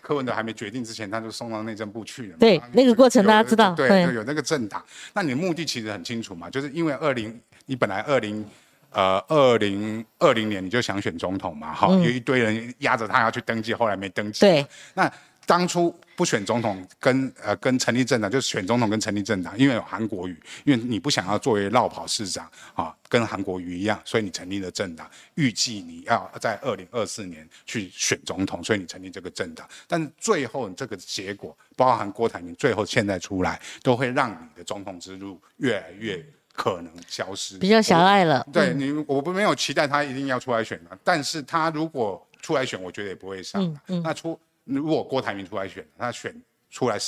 柯文哲还没决定之前，他就送到内政部去了。对，那个过程大家知道，对，有那个政党，那你的目的其实很清楚嘛，就是因为二零你本来二零。呃，二零二零年你就想选总统嘛？哈，有一堆人压着他要去登记，后来没登记。对。那当初不选总统，跟呃跟成立政党，就是选总统跟成立政党，因为有韩国瑜，因为你不想要作为绕跑市长啊，跟韩国瑜一样，所以你成立了政党，预计你要在二零二四年去选总统，所以你成立这个政党。但是最后这个结果，包含郭台铭最后现在出来，都会让你的总统之路越来越。可能消失，比较狭隘了。对你，我不没有期待他一定要出来选的，但是他如果出来选，我觉得也不会上嗯。那出如果郭台铭出来选，他选出来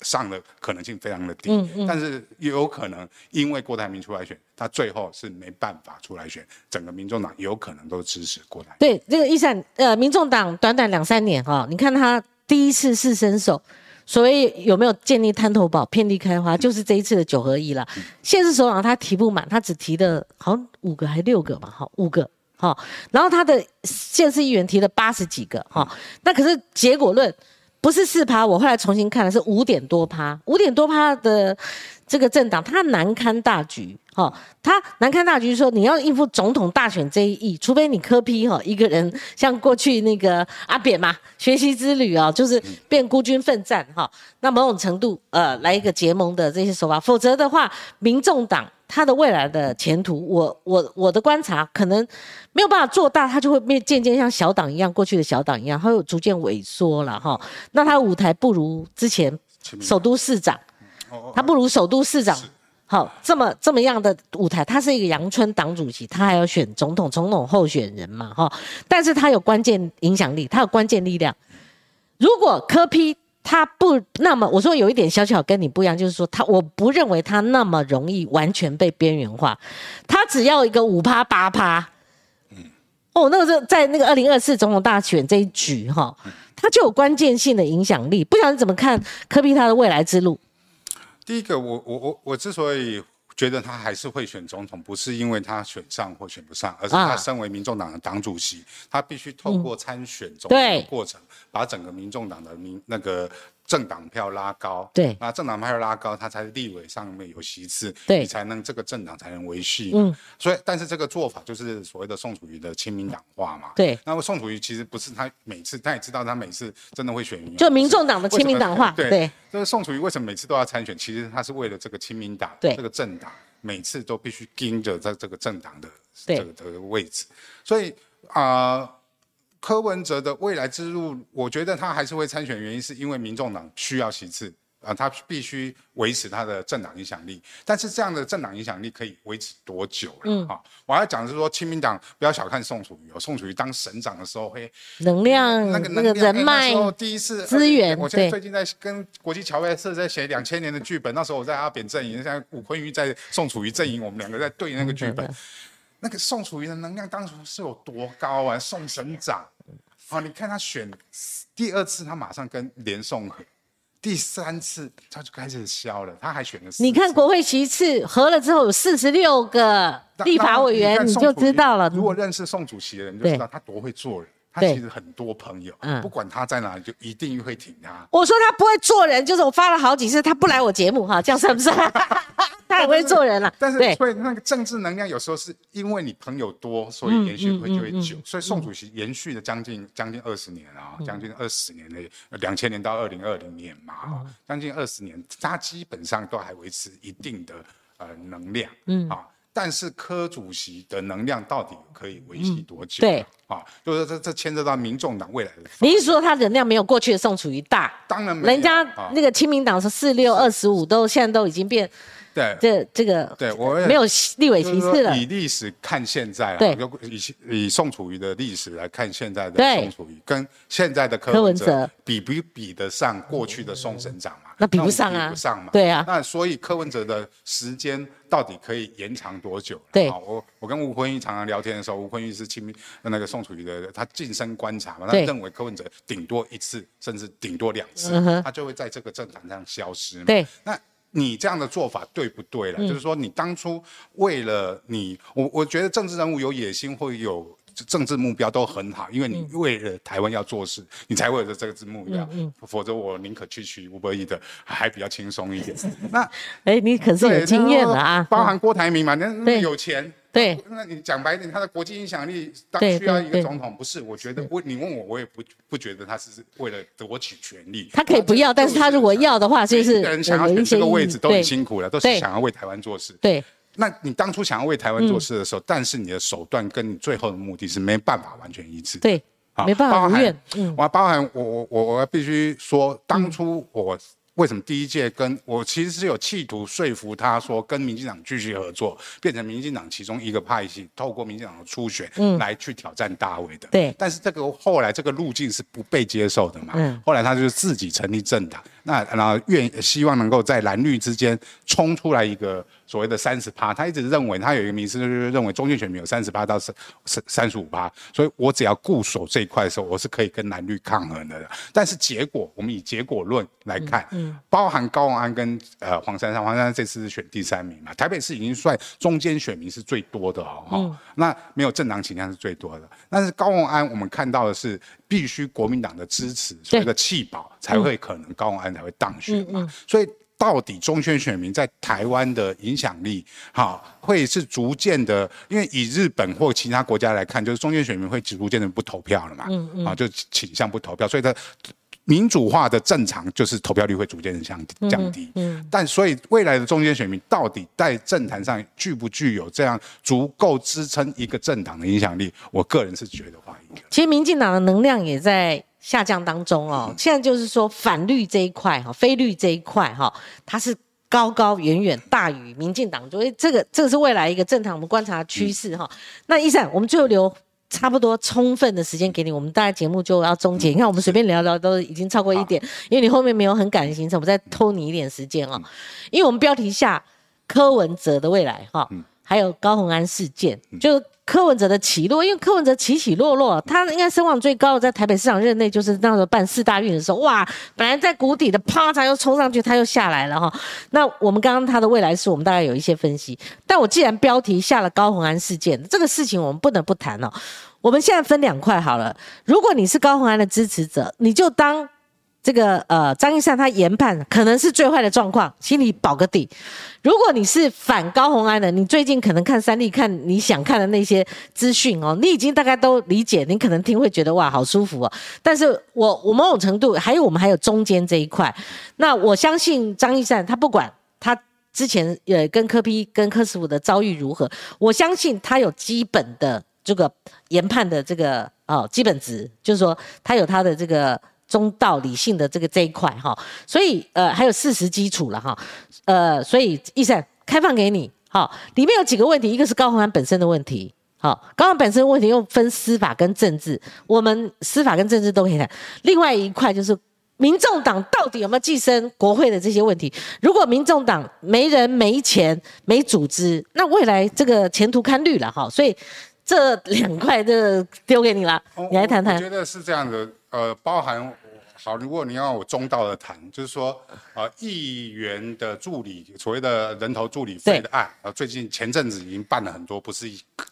上的可能性非常的低。嗯嗯。但是也有可能，因为郭台铭出来选，他最后是没办法出来选，整个民众党有可能都支持郭台。对，这个一闪呃，民众党短短两三年哈，你看他第一次是伸手。所谓有没有建立滩头堡、遍地开花，就是这一次的九合一了。现实首长他提不满，他只提的好像五个还六个嘛，哈，五个，哈。然后他的县市议员提了八十几个，哈。那可是结果论不是四趴，我后来重新看了是五点多趴，五点多趴的这个政党，他难堪大局。哦，他难看大局说你要应付总统大选这一役，除非你科批哈一个人像过去那个阿扁嘛，学习之旅啊，就是变孤军奋战哈，那某种程度呃来一个结盟的这些手法，否则的话，民众党他的未来的前途，我我我的观察可能没有办法做大，他就会变渐渐像小党一样，过去的小党一样，他会逐渐萎缩了哈，那他舞台不如之前。首都市长，哦他不如首都市长是好这么这么样的舞台。他是一个阳春党主席，他还要选总统、总统候选人嘛，哈。但是他有关键影响力，他有关键力量。如果柯批他不那么，我说有一点小小跟你不一样，就是说他我不认为他那么容易完全被边缘化，他只要一个五趴八趴，哦，那个是在那个二零二四总统大选这一局哈，他就有关键性的影响力。不晓得你怎么看柯批他的未来之路？第一个，我我我我之所以觉得他还是会选总统，不是因为他选上或选不上，而是啊。他身为民众党的党主席，他必须透过参选总统对。的过程，把整个民众党的民那个政党票拉高。对那政党票拉高，他才立委上面有席次，对你才能这个政党才能维系。嗯嗯，所以但是这个做法就是所谓的宋楚瑜的亲民党化嘛。对那么宋楚瑜其实不是他每次，他也知道他每次真的会选赢，就民众党的亲民党化，对对这个宋楚瑜为什么每次都要参选？其实他是为了这个亲民党，对这个政党，每次都必须盯着在这个政党的对这个这个位置。所以啊、柯文哲的未来之路，我觉得他还是会参选，原因是因为民众党需要席次。啊，他必须维持他的政党影响力，但是这样的政党影响力可以维持多久了？嗯啊，我要讲的是说，亲民党不要小看宋楚瑜哦，宋楚瑜当省长的时候，嘿，能量那个那个人脉时候第一次资源我现在最近在跟国际侨外社在写两千年的剧本，那时候我在阿扁阵营，现在吴坤瑜在宋楚瑜阵营，我们两个在对那个剧本。那个宋楚瑜的能量当初是有多高啊？宋省长，好、你看他选第二次，他马上跟连宋合。第三次他就开始消了，他还选了。你看国会席次合了之后有四十六个立法委员，你就知道了。如果认识宋主席的人，就知道他多会做人。他其实很多朋友嗯，不管他在哪里，就一定会挺他。我说他不会做人，就是我发了好几次，他不来我节目哈，这样算不算？他很会做人了，但是对，所以那个政治能量有时候是因为你朋友多，所以延续会就会久。所以宋主席延续了将近将近二十年啊，将近二十年的两千年到二零二零年嘛，啊将近二十年，他基本上都还维持一定的呃能量，嗯啊。但是柯主席的能量到底可以维系多久？对啊，就是这这牵涉到民众党未来的。你是说他能量没有过去的宋楚瑜大？当然没有人家啊那个亲民党是四六二十五，都现在都已经变对这这个对，我也没有立委就是说席次了。以历史看现在啊，对就以以宋楚瑜的历史来看现在的宋楚瑜，跟现在的柯柯文哲比不比得上过去的宋省长嘛？那比不上啊比不上嘛。对啊那所以柯文哲的时间到底可以延长多久？对啊我我跟吴坤玉常常聊天的时候，吴坤玉是亲密那个宋楚瑜的，他近身观察嘛，他认为柯文哲顶多一次，甚至顶多两次嗯，他就会在这个政坛上消失嘛。对，那你这样的做法对不对嗯了？就是说，你当初为了你，我我觉得政治人物有野心会有政治目标都很好，因为你嗯为了台湾要做事，你才会有这个目标嗯。否则我宁可去取五百亿的，还比较轻松一点。那哎，你可是有对经验了啊！包含郭台铭嘛，那那对有钱。对，那你讲白一点，他的国际影响力当对需要一个总统，不是？我觉得我你问我，我也不不觉得他是为了夺取权力。他可以不要，但是他如果要的话，就是每一个人想要选这个位置都很辛苦了，都是想要为台湾做事。对那你当初想要为台湾做事的时候，但是你的手段跟你最后的目的是没办法完全一致。对，好没办法包含我包含我我我我必须说，当初我为什么第一届跟我其实是有企图说服他说跟民进党继续合作，变成民进党其中一个派系，透过民进党的初选来去挑战大卫的。嗯对但是这个后来这个路径是不被接受的嘛？嗯后来他就是自己成立政党，那然后愿希望能够在蓝绿之间冲出来一个所谓的三十趴。他一直认为他有一个迷思，就是认为中间选民有三十趴到三三三十五趴，所以我只要固守这一块的时候，我是可以跟蓝绿抗衡的。但是结果，我们以结果论来看，包含高虹安跟呃黄珊珊，黄珊珊这次是选第三名嘛，台北市已经算中间选民是最多的哦，哦那没有政党倾向是最多的。但是高虹安我们看到的是必须国民党的支持，所谓的弃保才会可能高虹安才会当选嘛，所以。到底中选选民在台湾的影响力，好，会是逐渐的，因为以日本或其他国家来看，就是中选选民会逐渐的不投票了嘛，啊，就倾向不投票，所以它民主化的正常就是投票率会逐渐的降降低。嗯，但所以未来的中间选民到底在政坛上具不具有这样足够支撑一个政党的影响力？我个人是觉得怀疑的。其实民进党的能量也在下降当中哦。现在就是说反绿这一块哈，非绿这一块哈，它是高高远远大于民进党，所以这个这个是未来一个正常我们观察趋势哈。那一善，我们最后留差不多充分的时间给你，我们大概节目就要终结。你看我们随便聊聊都已经超过一点，因为你后面没有很赶的行程，我们再偷你一点时间哦。因为我们标题下柯文哲的未来哈。还有高鸿安事件，就柯文哲的起落，因为柯文哲起起落落，他应该声望最高的在台北市长任内，就是那时候办四大运的时候，哇，本来在谷底的，啪，他又冲上去，他又下来了哈。那我们刚刚他的未来是我们大概有一些分析，但我既然标题下了高鸿安事件，这个事情我们不能不谈哦。我们现在分两块好了，如果你是高鸿安的支持者，你就当。这个呃，张一善他研判可能是最坏的状况，心里保个底。如果你是反高红安的，你最近可能看三立，看你想看的那些资讯哦，你已经大概都理解，你可能听会觉得哇，好舒服哦。但是我我某种程度还有我们还有中间这一块，那我相信张一善他不管他之前呃跟柯批跟柯师傅的遭遇如何，我相信他有基本的这个研判的这个哦基本值，就是说他有他的这个。中道理性的这个这一块哈，所以呃还有事实基础了哈，呃所以医生开放给你好，里面有几个问题，一个是高鸿安本身的问题，好，高鸿安本身问题又分司法跟政治，我们司法跟政治都可以谈。另外一块就是民众党到底有没有寄生国会的这些问题，如果民众党没人没钱没组织，那未来这个前途堪虑了哈，所以这两块就丢给你了，你来谈谈。我觉得是这样的。呃，包含好，如果你要我中道的谈，就是说，呃，议员的助理，所谓的人头助理费的案，呃，最近前阵子已经办了很多，不是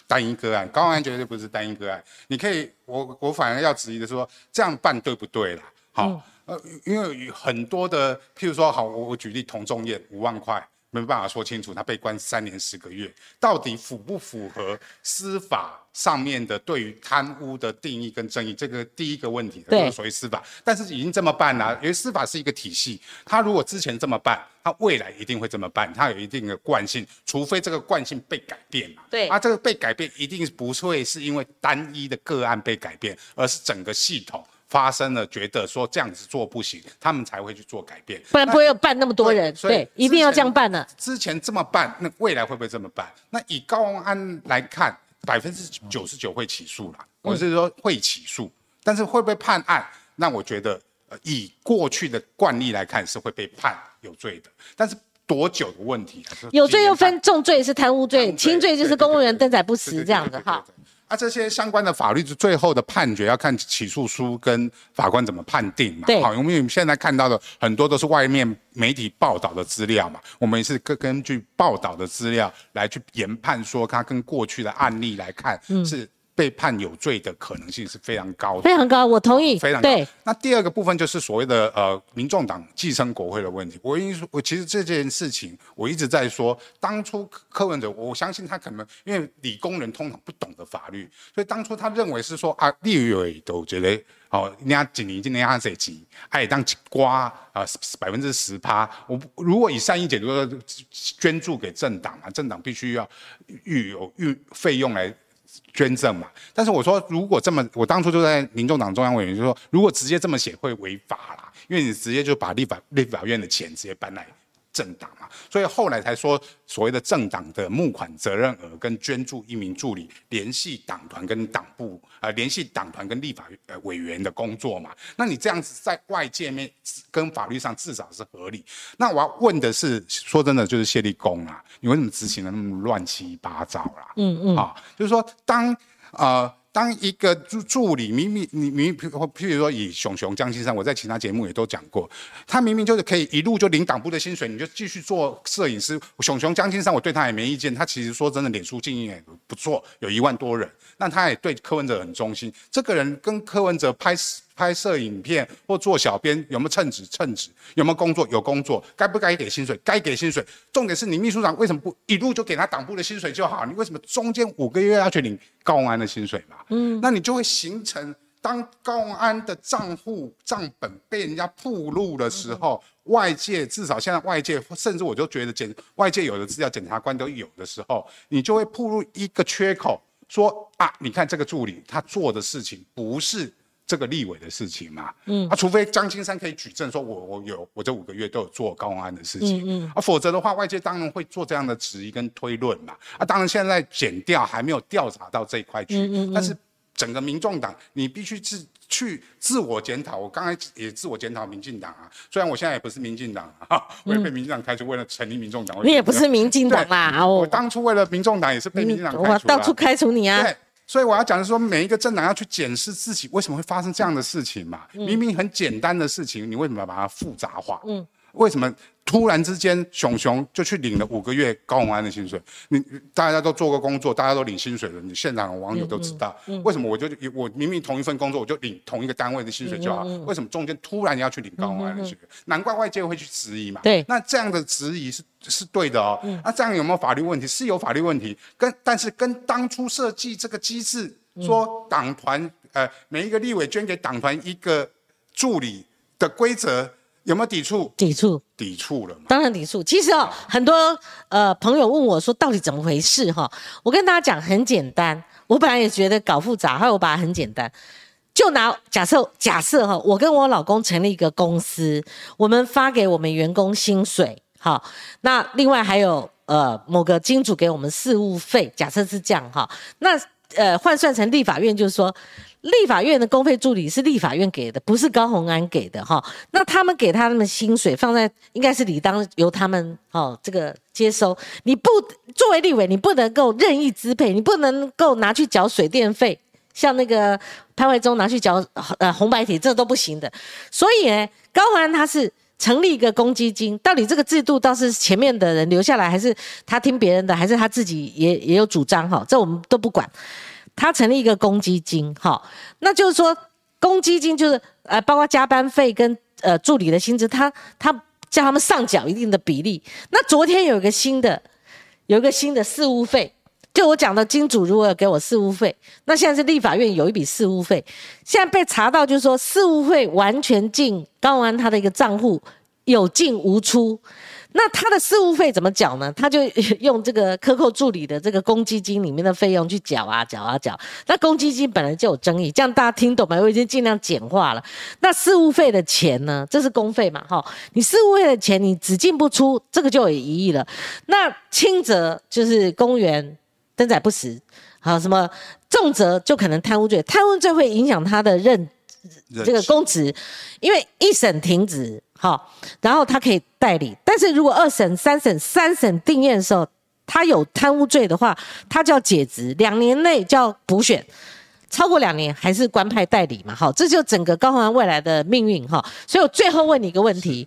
单一个案，高安绝对不是单一个案。你可以，我我反而要质疑的说，这样办对不对啦？好，呃，因为很多的，譬如说，好，我我举例，童仲彦五万块。没办法说清楚，他被关三年十个月，到底符不符合司法上面的对于贪污的定义跟争议？这个第一个问题，对，属于司法，但是已经这么办了，因为司法是一个体系，他如果之前这么办，他未来一定会这么办，他有一定的惯性，除非这个惯性被改变嘛，对，啊，这个被改变一定不会是因为单一的个案被改变，而是整个系统。发生了，觉得说这样子做不行，他们才会去做改变，不然不会有办那么多人。对，一定要这样办呢。之前这么办，那未来会不会这么办？那以高安来看，百分之九十九会起诉了。我是说会起诉，但是会不会判案？那我觉得，以过去的惯例来看，是会被判有罪的。但是多久的问题？有罪又分重罪是贪污罪，轻罪就是公务员登载不实这样的哈。啊，这些相关的法律是最后的判决要看起诉书跟法官怎么判定嘛？对，好，因为我们现在看到的很多都是外面媒体报道的资料嘛，我们也是根根据报道的资料来去研判，说它跟过去的案例来看是。被判有罪的可能性是非常高的，非常高，我同意。非常高。那第二个部分就是所谓的呃，民众党寄生国会的问题。我因说，我其实这件事情我一直在说，当初柯文哲，我相信他可能因为理工人通常不懂得法律，所以当初他认为是说啊，立委都觉得哦，人家几年今年要谁急，哎，当瓜啊百分之十趴，我如果以善意解读，捐助给政党啊，政党必须要预有预费用来。捐赠嘛，但是我说，如果这么，我当初就在民众党中央委员就说，如果直接这么写会违法啦，因为你直接就把立法立法院的钱直接搬来。政党嘛，所以后来才说所谓的政党的募款责任额跟捐助一名助理联系党团跟党部，呃，联系党团跟立法呃委员的工作嘛。那你这样子在外界面跟法律上至少是合理。那我要问的是，说真的，就是谢立功啊，你为什么执行的那么乱七八糟啦？嗯嗯，啊，就是说当呃。当一个助助理明明你明譬譬如说以熊熊江先生，我在其他节目也都讲过，他明明就是可以一路就领党部的薪水，你就继续做摄影师。熊熊江先生，我对他也没意见，他其实说真的，脸书经营也不错，有一万多人。那他也对柯文哲很忠心。这个人跟柯文哲拍拍摄影片或做小编有没有称职？称职。有没有工作？有工作。该不该给薪水？该给薪水。重点是你秘书长为什么不一路就给他党部的薪水就好？你为什么中间五个月要去领高安的薪水嘛？嗯，那你就会形成，当高安的账户账本被人家曝露的时候，外界至少现在外界，甚至我就觉得检外界有的资料检察官都有的时候，你就会曝露一个缺口。说啊，你看这个助理他做的事情不是这个立委的事情嘛，嗯，啊，除非张青山可以举证说我我有我这五个月都有做高安的事情，嗯嗯，啊，否则的话，外界当然会做这样的质疑跟推论嘛，啊，当然现在检调还没有调查到这一块去，嗯嗯，但是整个民众党你必须自去自我检讨，我刚才也自我检讨民进党啊，虽然我现在也不是民进党啊，我也被民进党开除，为了成立民众党，你也不是民进党啦，我当初为了民众党也是被民进党开除，我到处开除你啊。所以我要讲的是说，每一个政党要去检视自己为什么会发生这样的事情嘛？明明很简单的事情，你为什么要把它复杂化？嗯，为什么？突然之间，熊熊就去领了五个月高永安的薪水。你大家都做过工作，大家都领薪水了。你现场的网友都知道，为什么我就我明明同一份工作，我就领同一个单位的薪水就好？为什么中间突然要去领高永安的薪水？难怪外界会去质疑嘛。对，那这样的质疑是是对的哦。那这样有没有法律问题？是有法律问题。跟但是跟当初设计这个机制，说党团呃每一个立委捐给党团一个助理的规则。有没有抵触？抵触，抵触了。当然抵触。其实哦，很多呃朋友问我说，到底怎么回事？哈，我跟大家讲很简单。我本来也觉得搞复杂，后来我把它很简单。就拿假设假设哈，我跟我老公成立一个公司，我们发给我们员工薪水，好，那另外还有呃某个金主给我们事务费，假设是这样哈，那呃换算成立法院就是说。立法院的公费助理是立法院给的，不是高鸿安给的哈。那他们给他们薪水放在，应该是理当由他们哦这个接收。你不作为立委，你不能够任意支配，你不能够拿去缴水电费，像那个潘怀忠拿去缴呃红白体，这都不行的。所以呢，高鸿安他是成立一个公积金，到底这个制度倒是前面的人留下来，还是他听别人的，还是他自己也也有主张哈？这我们都不管。他成立一个公积金，哈，那就是说公积金就是呃，包括加班费跟呃助理的薪资，他他叫他们上缴一定的比例。那昨天有一个新的，有一个新的事务费，就我讲的金主如果给我事务费，那现在是立法院有一笔事务费，现在被查到就是说事务费完全进高安他的一个账户，有进无出。那他的事务费怎么缴呢？他就用这个克扣助理的这个公积金里面的费用去缴啊缴啊缴。那公积金本来就有争议，这样大家听懂没？我已经尽量简化了。那事务费的钱呢？这是公费嘛？哈，你事务费的钱你只进不出，这个就有疑义了。那轻则就是公务员登载不实，好什么重则就可能贪污罪，贪污罪会影响他的任这个公职，因为一审停职。好，然后他可以代理，但是如果二审、三审、三审定验的时候，他有贪污罪的话，他就要解职，两年内就要补选，超过两年还是官派代理嘛？好，这就整个高鸿安未来的命运哈。所以我最后问你一个问题，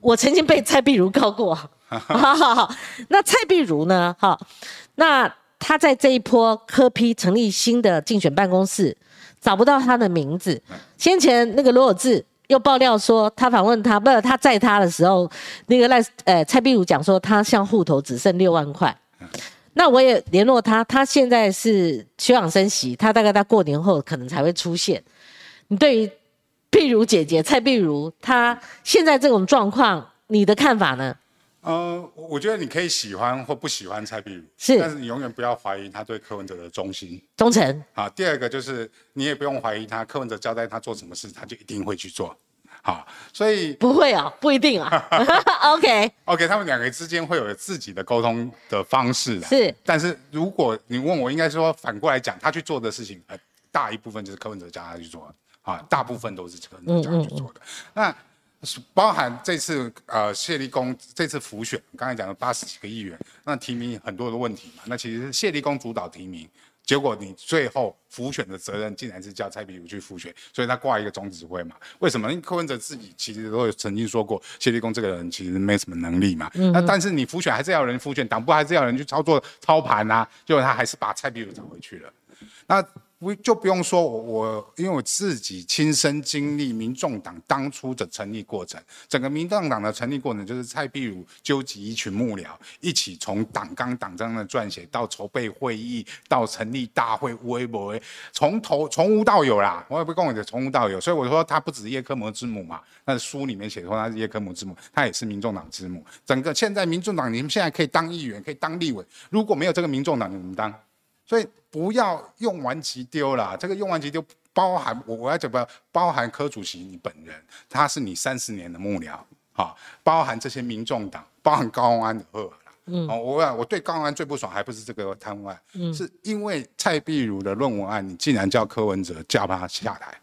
我曾经被蔡碧如告过，那蔡碧如呢？哈，那他在这一波科批成立新的竞选办公室，找不到他的名字，先前那个罗有志。又爆料说，他访问他，不是他在他的时候，那个赖呃蔡壁如讲说，他向户头只剩六万块。那我也联络他，他现在是休养生息，他大概在过年后可能才会出现。你对于碧如姐姐蔡碧如，她现在这种状况，你的看法呢？呃，我觉得你可以喜欢或不喜欢蔡碧如，是，但是你永远不要怀疑他对柯文哲的忠心、忠诚。好，第二个就是你也不用怀疑他，柯文哲交代他做什么事，他就一定会去做。好，所以不会啊，不一定啊。OK，OK，他们两个之间会有自己的沟通的方式。是，但是如果你问我，应该说反过来讲，他去做的事情，很大一部分就是柯文哲叫他去做，啊，大部分都是柯文哲叫他去做的。那。包含这次呃谢立功这次浮选，刚才讲的八十几个议员，那提名很多的问题嘛，那其实是谢立功主导提名，结果你最后浮选的责任竟然是叫蔡壁如去浮选，所以他挂一个总指挥嘛？为什么？因为柯文哲自己其实都有曾经说过，谢立功这个人其实没什么能力嘛，那但是你浮选还是要人浮选，党部还是要人去操作操盘啊，结果他还是把蔡壁如找回去了，那。不就不用说，我我因为我自己亲身经历民众党当初的成立过程，整个民众党的成立过程就是蔡壁如纠集一群幕僚，一起从党纲党章的撰写到筹备会议，到成立大会，微博从头从无到有啦。我也不跟我讲从无到有，所以我说他不止叶克膜之母嘛，那书里面写说他是叶克膜之母，他也是民众党之母。整个现在民众党，你们现在可以当议员，可以当立委，如果没有这个民众党，你们当？所以不要用完即丢啦，这个用完即丢包含我我要讲不包含柯主席你本人，他是你三十年的幕僚，哈，包含这些民众党，包含高安的贺。嗯，哦，我我对高安最不爽，还不是这个贪污案，嗯，是因为蔡碧如的论文案，你竟然叫柯文哲叫他下台。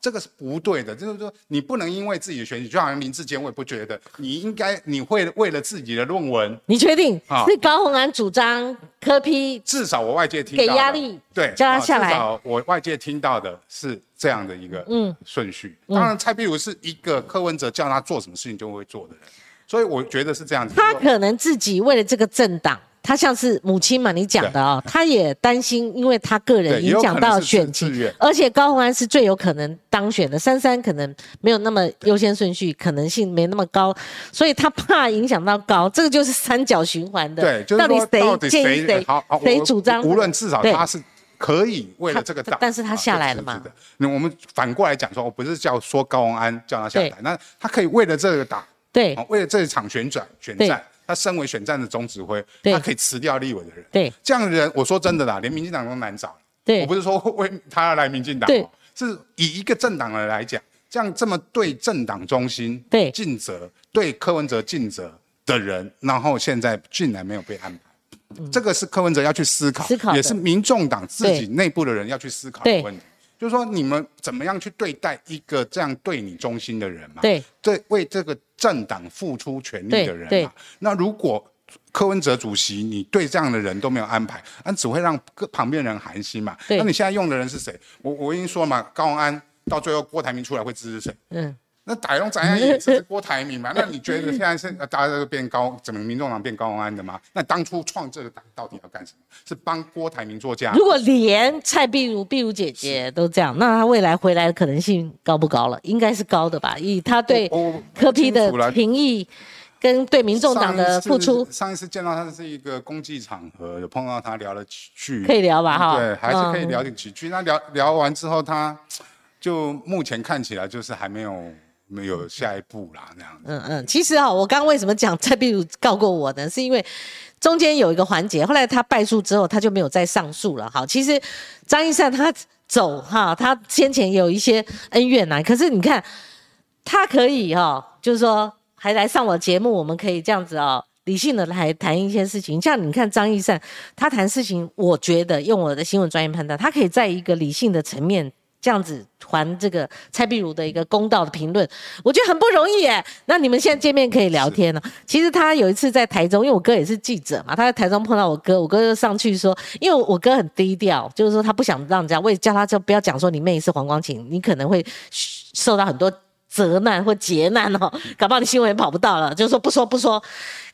这个是不对的，就是说你不能因为自己的选举，就好像林志坚，我也不觉得你应该，你会为了自己的论文，你确定是高鸿安主张科批？至少我外界听给压力，对，叫他下来。至少我外界听到的是这样的一个嗯顺序。当然，蔡壁如是一个柯文哲叫他做什么事情就会做的人，所以我觉得是这样子。他可能自己为了这个政党。他像是母亲嘛，你讲的哦，他也担心，因为他个人影响到选情，而且高鸿安是最有可能当选的，三三可能没有那么优先顺序，可能性没那么高，所以他怕影响到高，这个就是三角循环的。对，就到底谁建议谁谁主张？无论至少他是可以为了这个党，但是他下来了嘛？那我们反过来讲说，我不是叫说高鸿安叫他下台，那他可以为了这个党，对，为了这一场旋转选战。他身为选战的总指挥，他可以辞掉立委的人。对，这样的人，我说真的啦，连民进党都难找。对，我不是说为他要来民进党，是以一个政党的来讲，这样这么对政党中心对。尽责、对柯文哲尽责的人，然后现在竟然没有被安排，这个是柯文哲要去思考，思考也是民众党自己内部的人要去思考的问题。就是说，你们怎么样去对待一个这样对你忠心的人嘛？对，对，为这个政党付出全力的人嘛。那如果柯文哲主席你对这样的人都没有安排，那只会让旁边人寒心嘛。那你现在用的人是谁？我我已经说嘛，高安到最后郭台铭出来会支持谁？嗯。那打龙怎样也是郭台铭嘛？那你觉得现在是大家都变高，怎么民众党变高安的吗？那当初创这个党到底要干什么？是帮郭台铭做家？如果连蔡碧如、碧如姐姐都这样，那他未来回来的可能性高不高了？应该是高的吧？以他对柯批的评议跟对民众党的付出。上一次见到他是一个公祭场合，有碰到他聊了几句，可以聊吧？哈，对，还是可以聊几句。那聊聊完之后，他就目前看起来就是还没有。没有下一步啦，那样子。嗯嗯，其实啊，我刚刚为什么讲 蔡壁如告过我呢？是因为中间有一个环节，后来他败诉之后，他就没有再上诉了。好，其实张一善他走哈，他先前有一些恩怨呐，可是你看他可以哈，就是说还来上我节目，我们可以这样子哦，理性的来谈一些事情。像你看张一善，他谈事情，我觉得用我的新闻专业判断，他可以在一个理性的层面。这样子还这个蔡碧如的一个公道的评论，我觉得很不容易耶。那你们现在见面可以聊天了。其实他有一次在台中，因为我哥也是记者嘛，他在台中碰到我哥，我哥就上去说，因为我哥很低调，就是说他不想让人家为叫他就不要讲说你妹是黄光琴，你可能会受到很多责难或劫难哦，搞不好你新闻也跑不到了，就是说不说不说。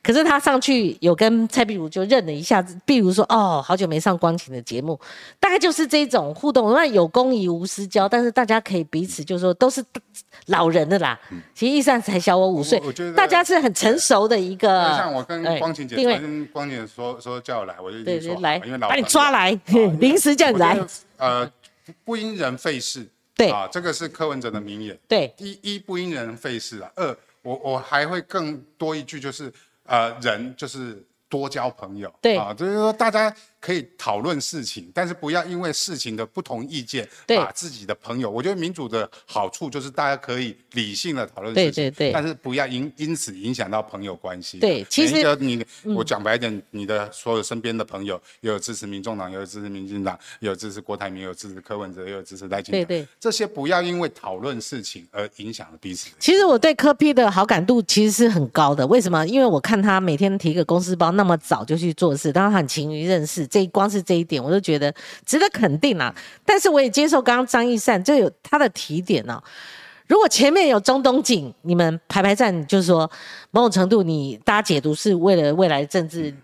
可是他上去有跟蔡碧如就认了一下子，比如说哦，好久没上光晴的节目，大概就是这种互动。那有公益无私交，但是大家可以彼此就是说都是老人的啦。其实易善才小我五岁，大家是很成熟的一个。像我跟光晴姐，跟光晴说说叫我来，我就对对来，因为把你抓来，临时叫你来。呃，不因人废事，对啊，这个是柯文哲的名言。对，一一不因人废事啊，二我我还会更多一句就是。呃，人就是多交朋友，对啊，就是说大家。可以讨论事情，但是不要因为事情的不同意见，把自己的朋友。我觉得民主的好处就是大家可以理性的讨论事情，对对对。但是不要因因此影响到朋友关系。对，其实你我讲白一点，你的所有身边的朋友，也有支持民众党，也有支持民进党，也有支持郭台铭，也有支持柯文哲，也有支持赖清德。对对。这些不要因为讨论事情而影响了彼此。其实我对柯批的好感度其实是很高的，为什么？因为我看他每天提个公司包，那么早就去做事，当然很勤于认识。这光是这一。点我都觉得值得肯定啊，但是我也接受刚刚张义善就有他的提点呢。如果前面有中东锦，你们排排站，就是说某种程度你大家解读是为了未来政治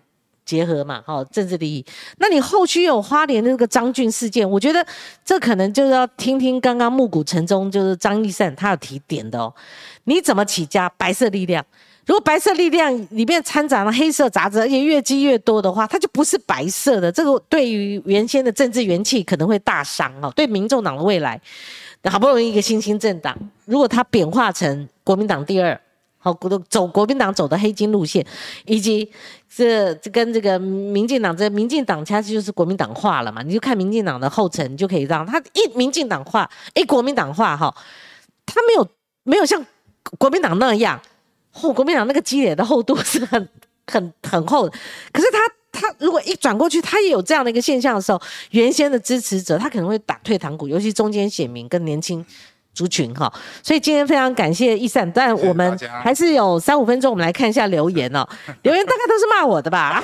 结合嘛，哈，政治利益。那你后续有花莲那个张俊事件，我觉得这可能就是要听听刚刚暮鼓晨钟，就是张义善他有提点的哦。你怎么起家？白色力量。如果白色力量里面掺杂了黑色杂质，而且越积越多的话，它就不是白色的。这个对于原先的政治元气可能会大伤哦。对民众党的未来，好不容易一个新兴政党，如果它贬化成国民党第二，好，走国民党走的黑金路线，以及这这跟这个民进党，这民进党其实就是国民党化了嘛？你就看民进党的后尘，就可以让他一民进党化，一国民党化哈，他没有没有像国民党那样，后国民党那个积累的厚度是很很很厚，可是他。他如果一转过去，他也有这样的一个现象的时候，原先的支持者他可能会打退堂鼓，尤其中间选民跟年轻族群哈。所以今天非常感谢易善，但我们还是有三五分钟，我们来看一下留言哦。留言大概都是骂我的吧。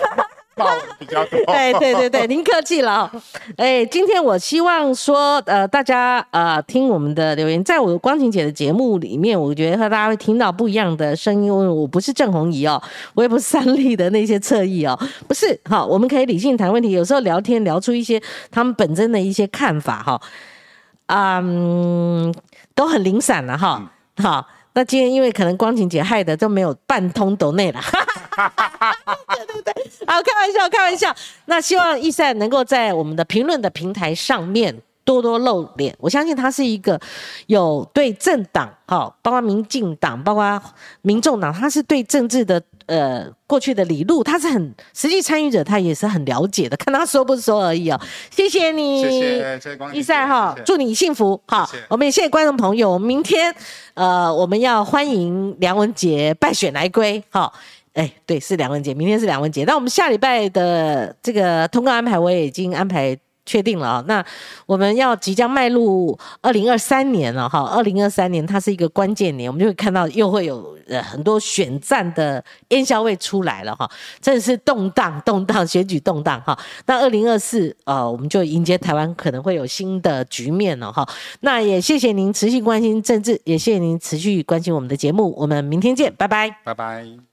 比较多，对对对对，您客气了。哦哎，今天我希望说，呃，大家呃听我们的留言，在我的光晴姐的节目里面，我觉得和大家会听到不一样的声音。因为我不是郑红怡哦，我也不是三立的那些侧翼哦，不是。好，我们可以理性谈问题，有时候聊天聊出一些他们本身的一些看法哈，嗯，都很零散了哈。好，那今天因为可能光晴姐害的都没有半通斗内了。对对对，好，开玩笑，开玩笑。那希望易善能够在我们的评论的平台上面多多露脸。我相信他是一个有对政党，哈，包括民进党，包括民众党，他是对政治的呃过去的理路，他是很实际参与者，他也是很了解的。看他说不说而已哦。谢谢你，谢谢易赛哈，祝你幸福。好，我们也谢谢观众朋友。明天呃，我们要欢迎梁文杰败选来归，好。哎，对，是梁文杰，明天是梁文杰。那我们下礼拜的这个通告安排，我也已经安排确定了啊。那我们要即将迈入二零二三年了哈，二零二三年它是一个关键年，我们就会看到又会有呃很多选战的烟消味出来了哈，真的是动荡动荡，选举动荡哈。那二零二四呃，我们就迎接台湾可能会有新的局面了哈。那也谢谢您持续关心政治，也谢谢您持续关心我们的节目，我们明天见，拜拜，拜拜。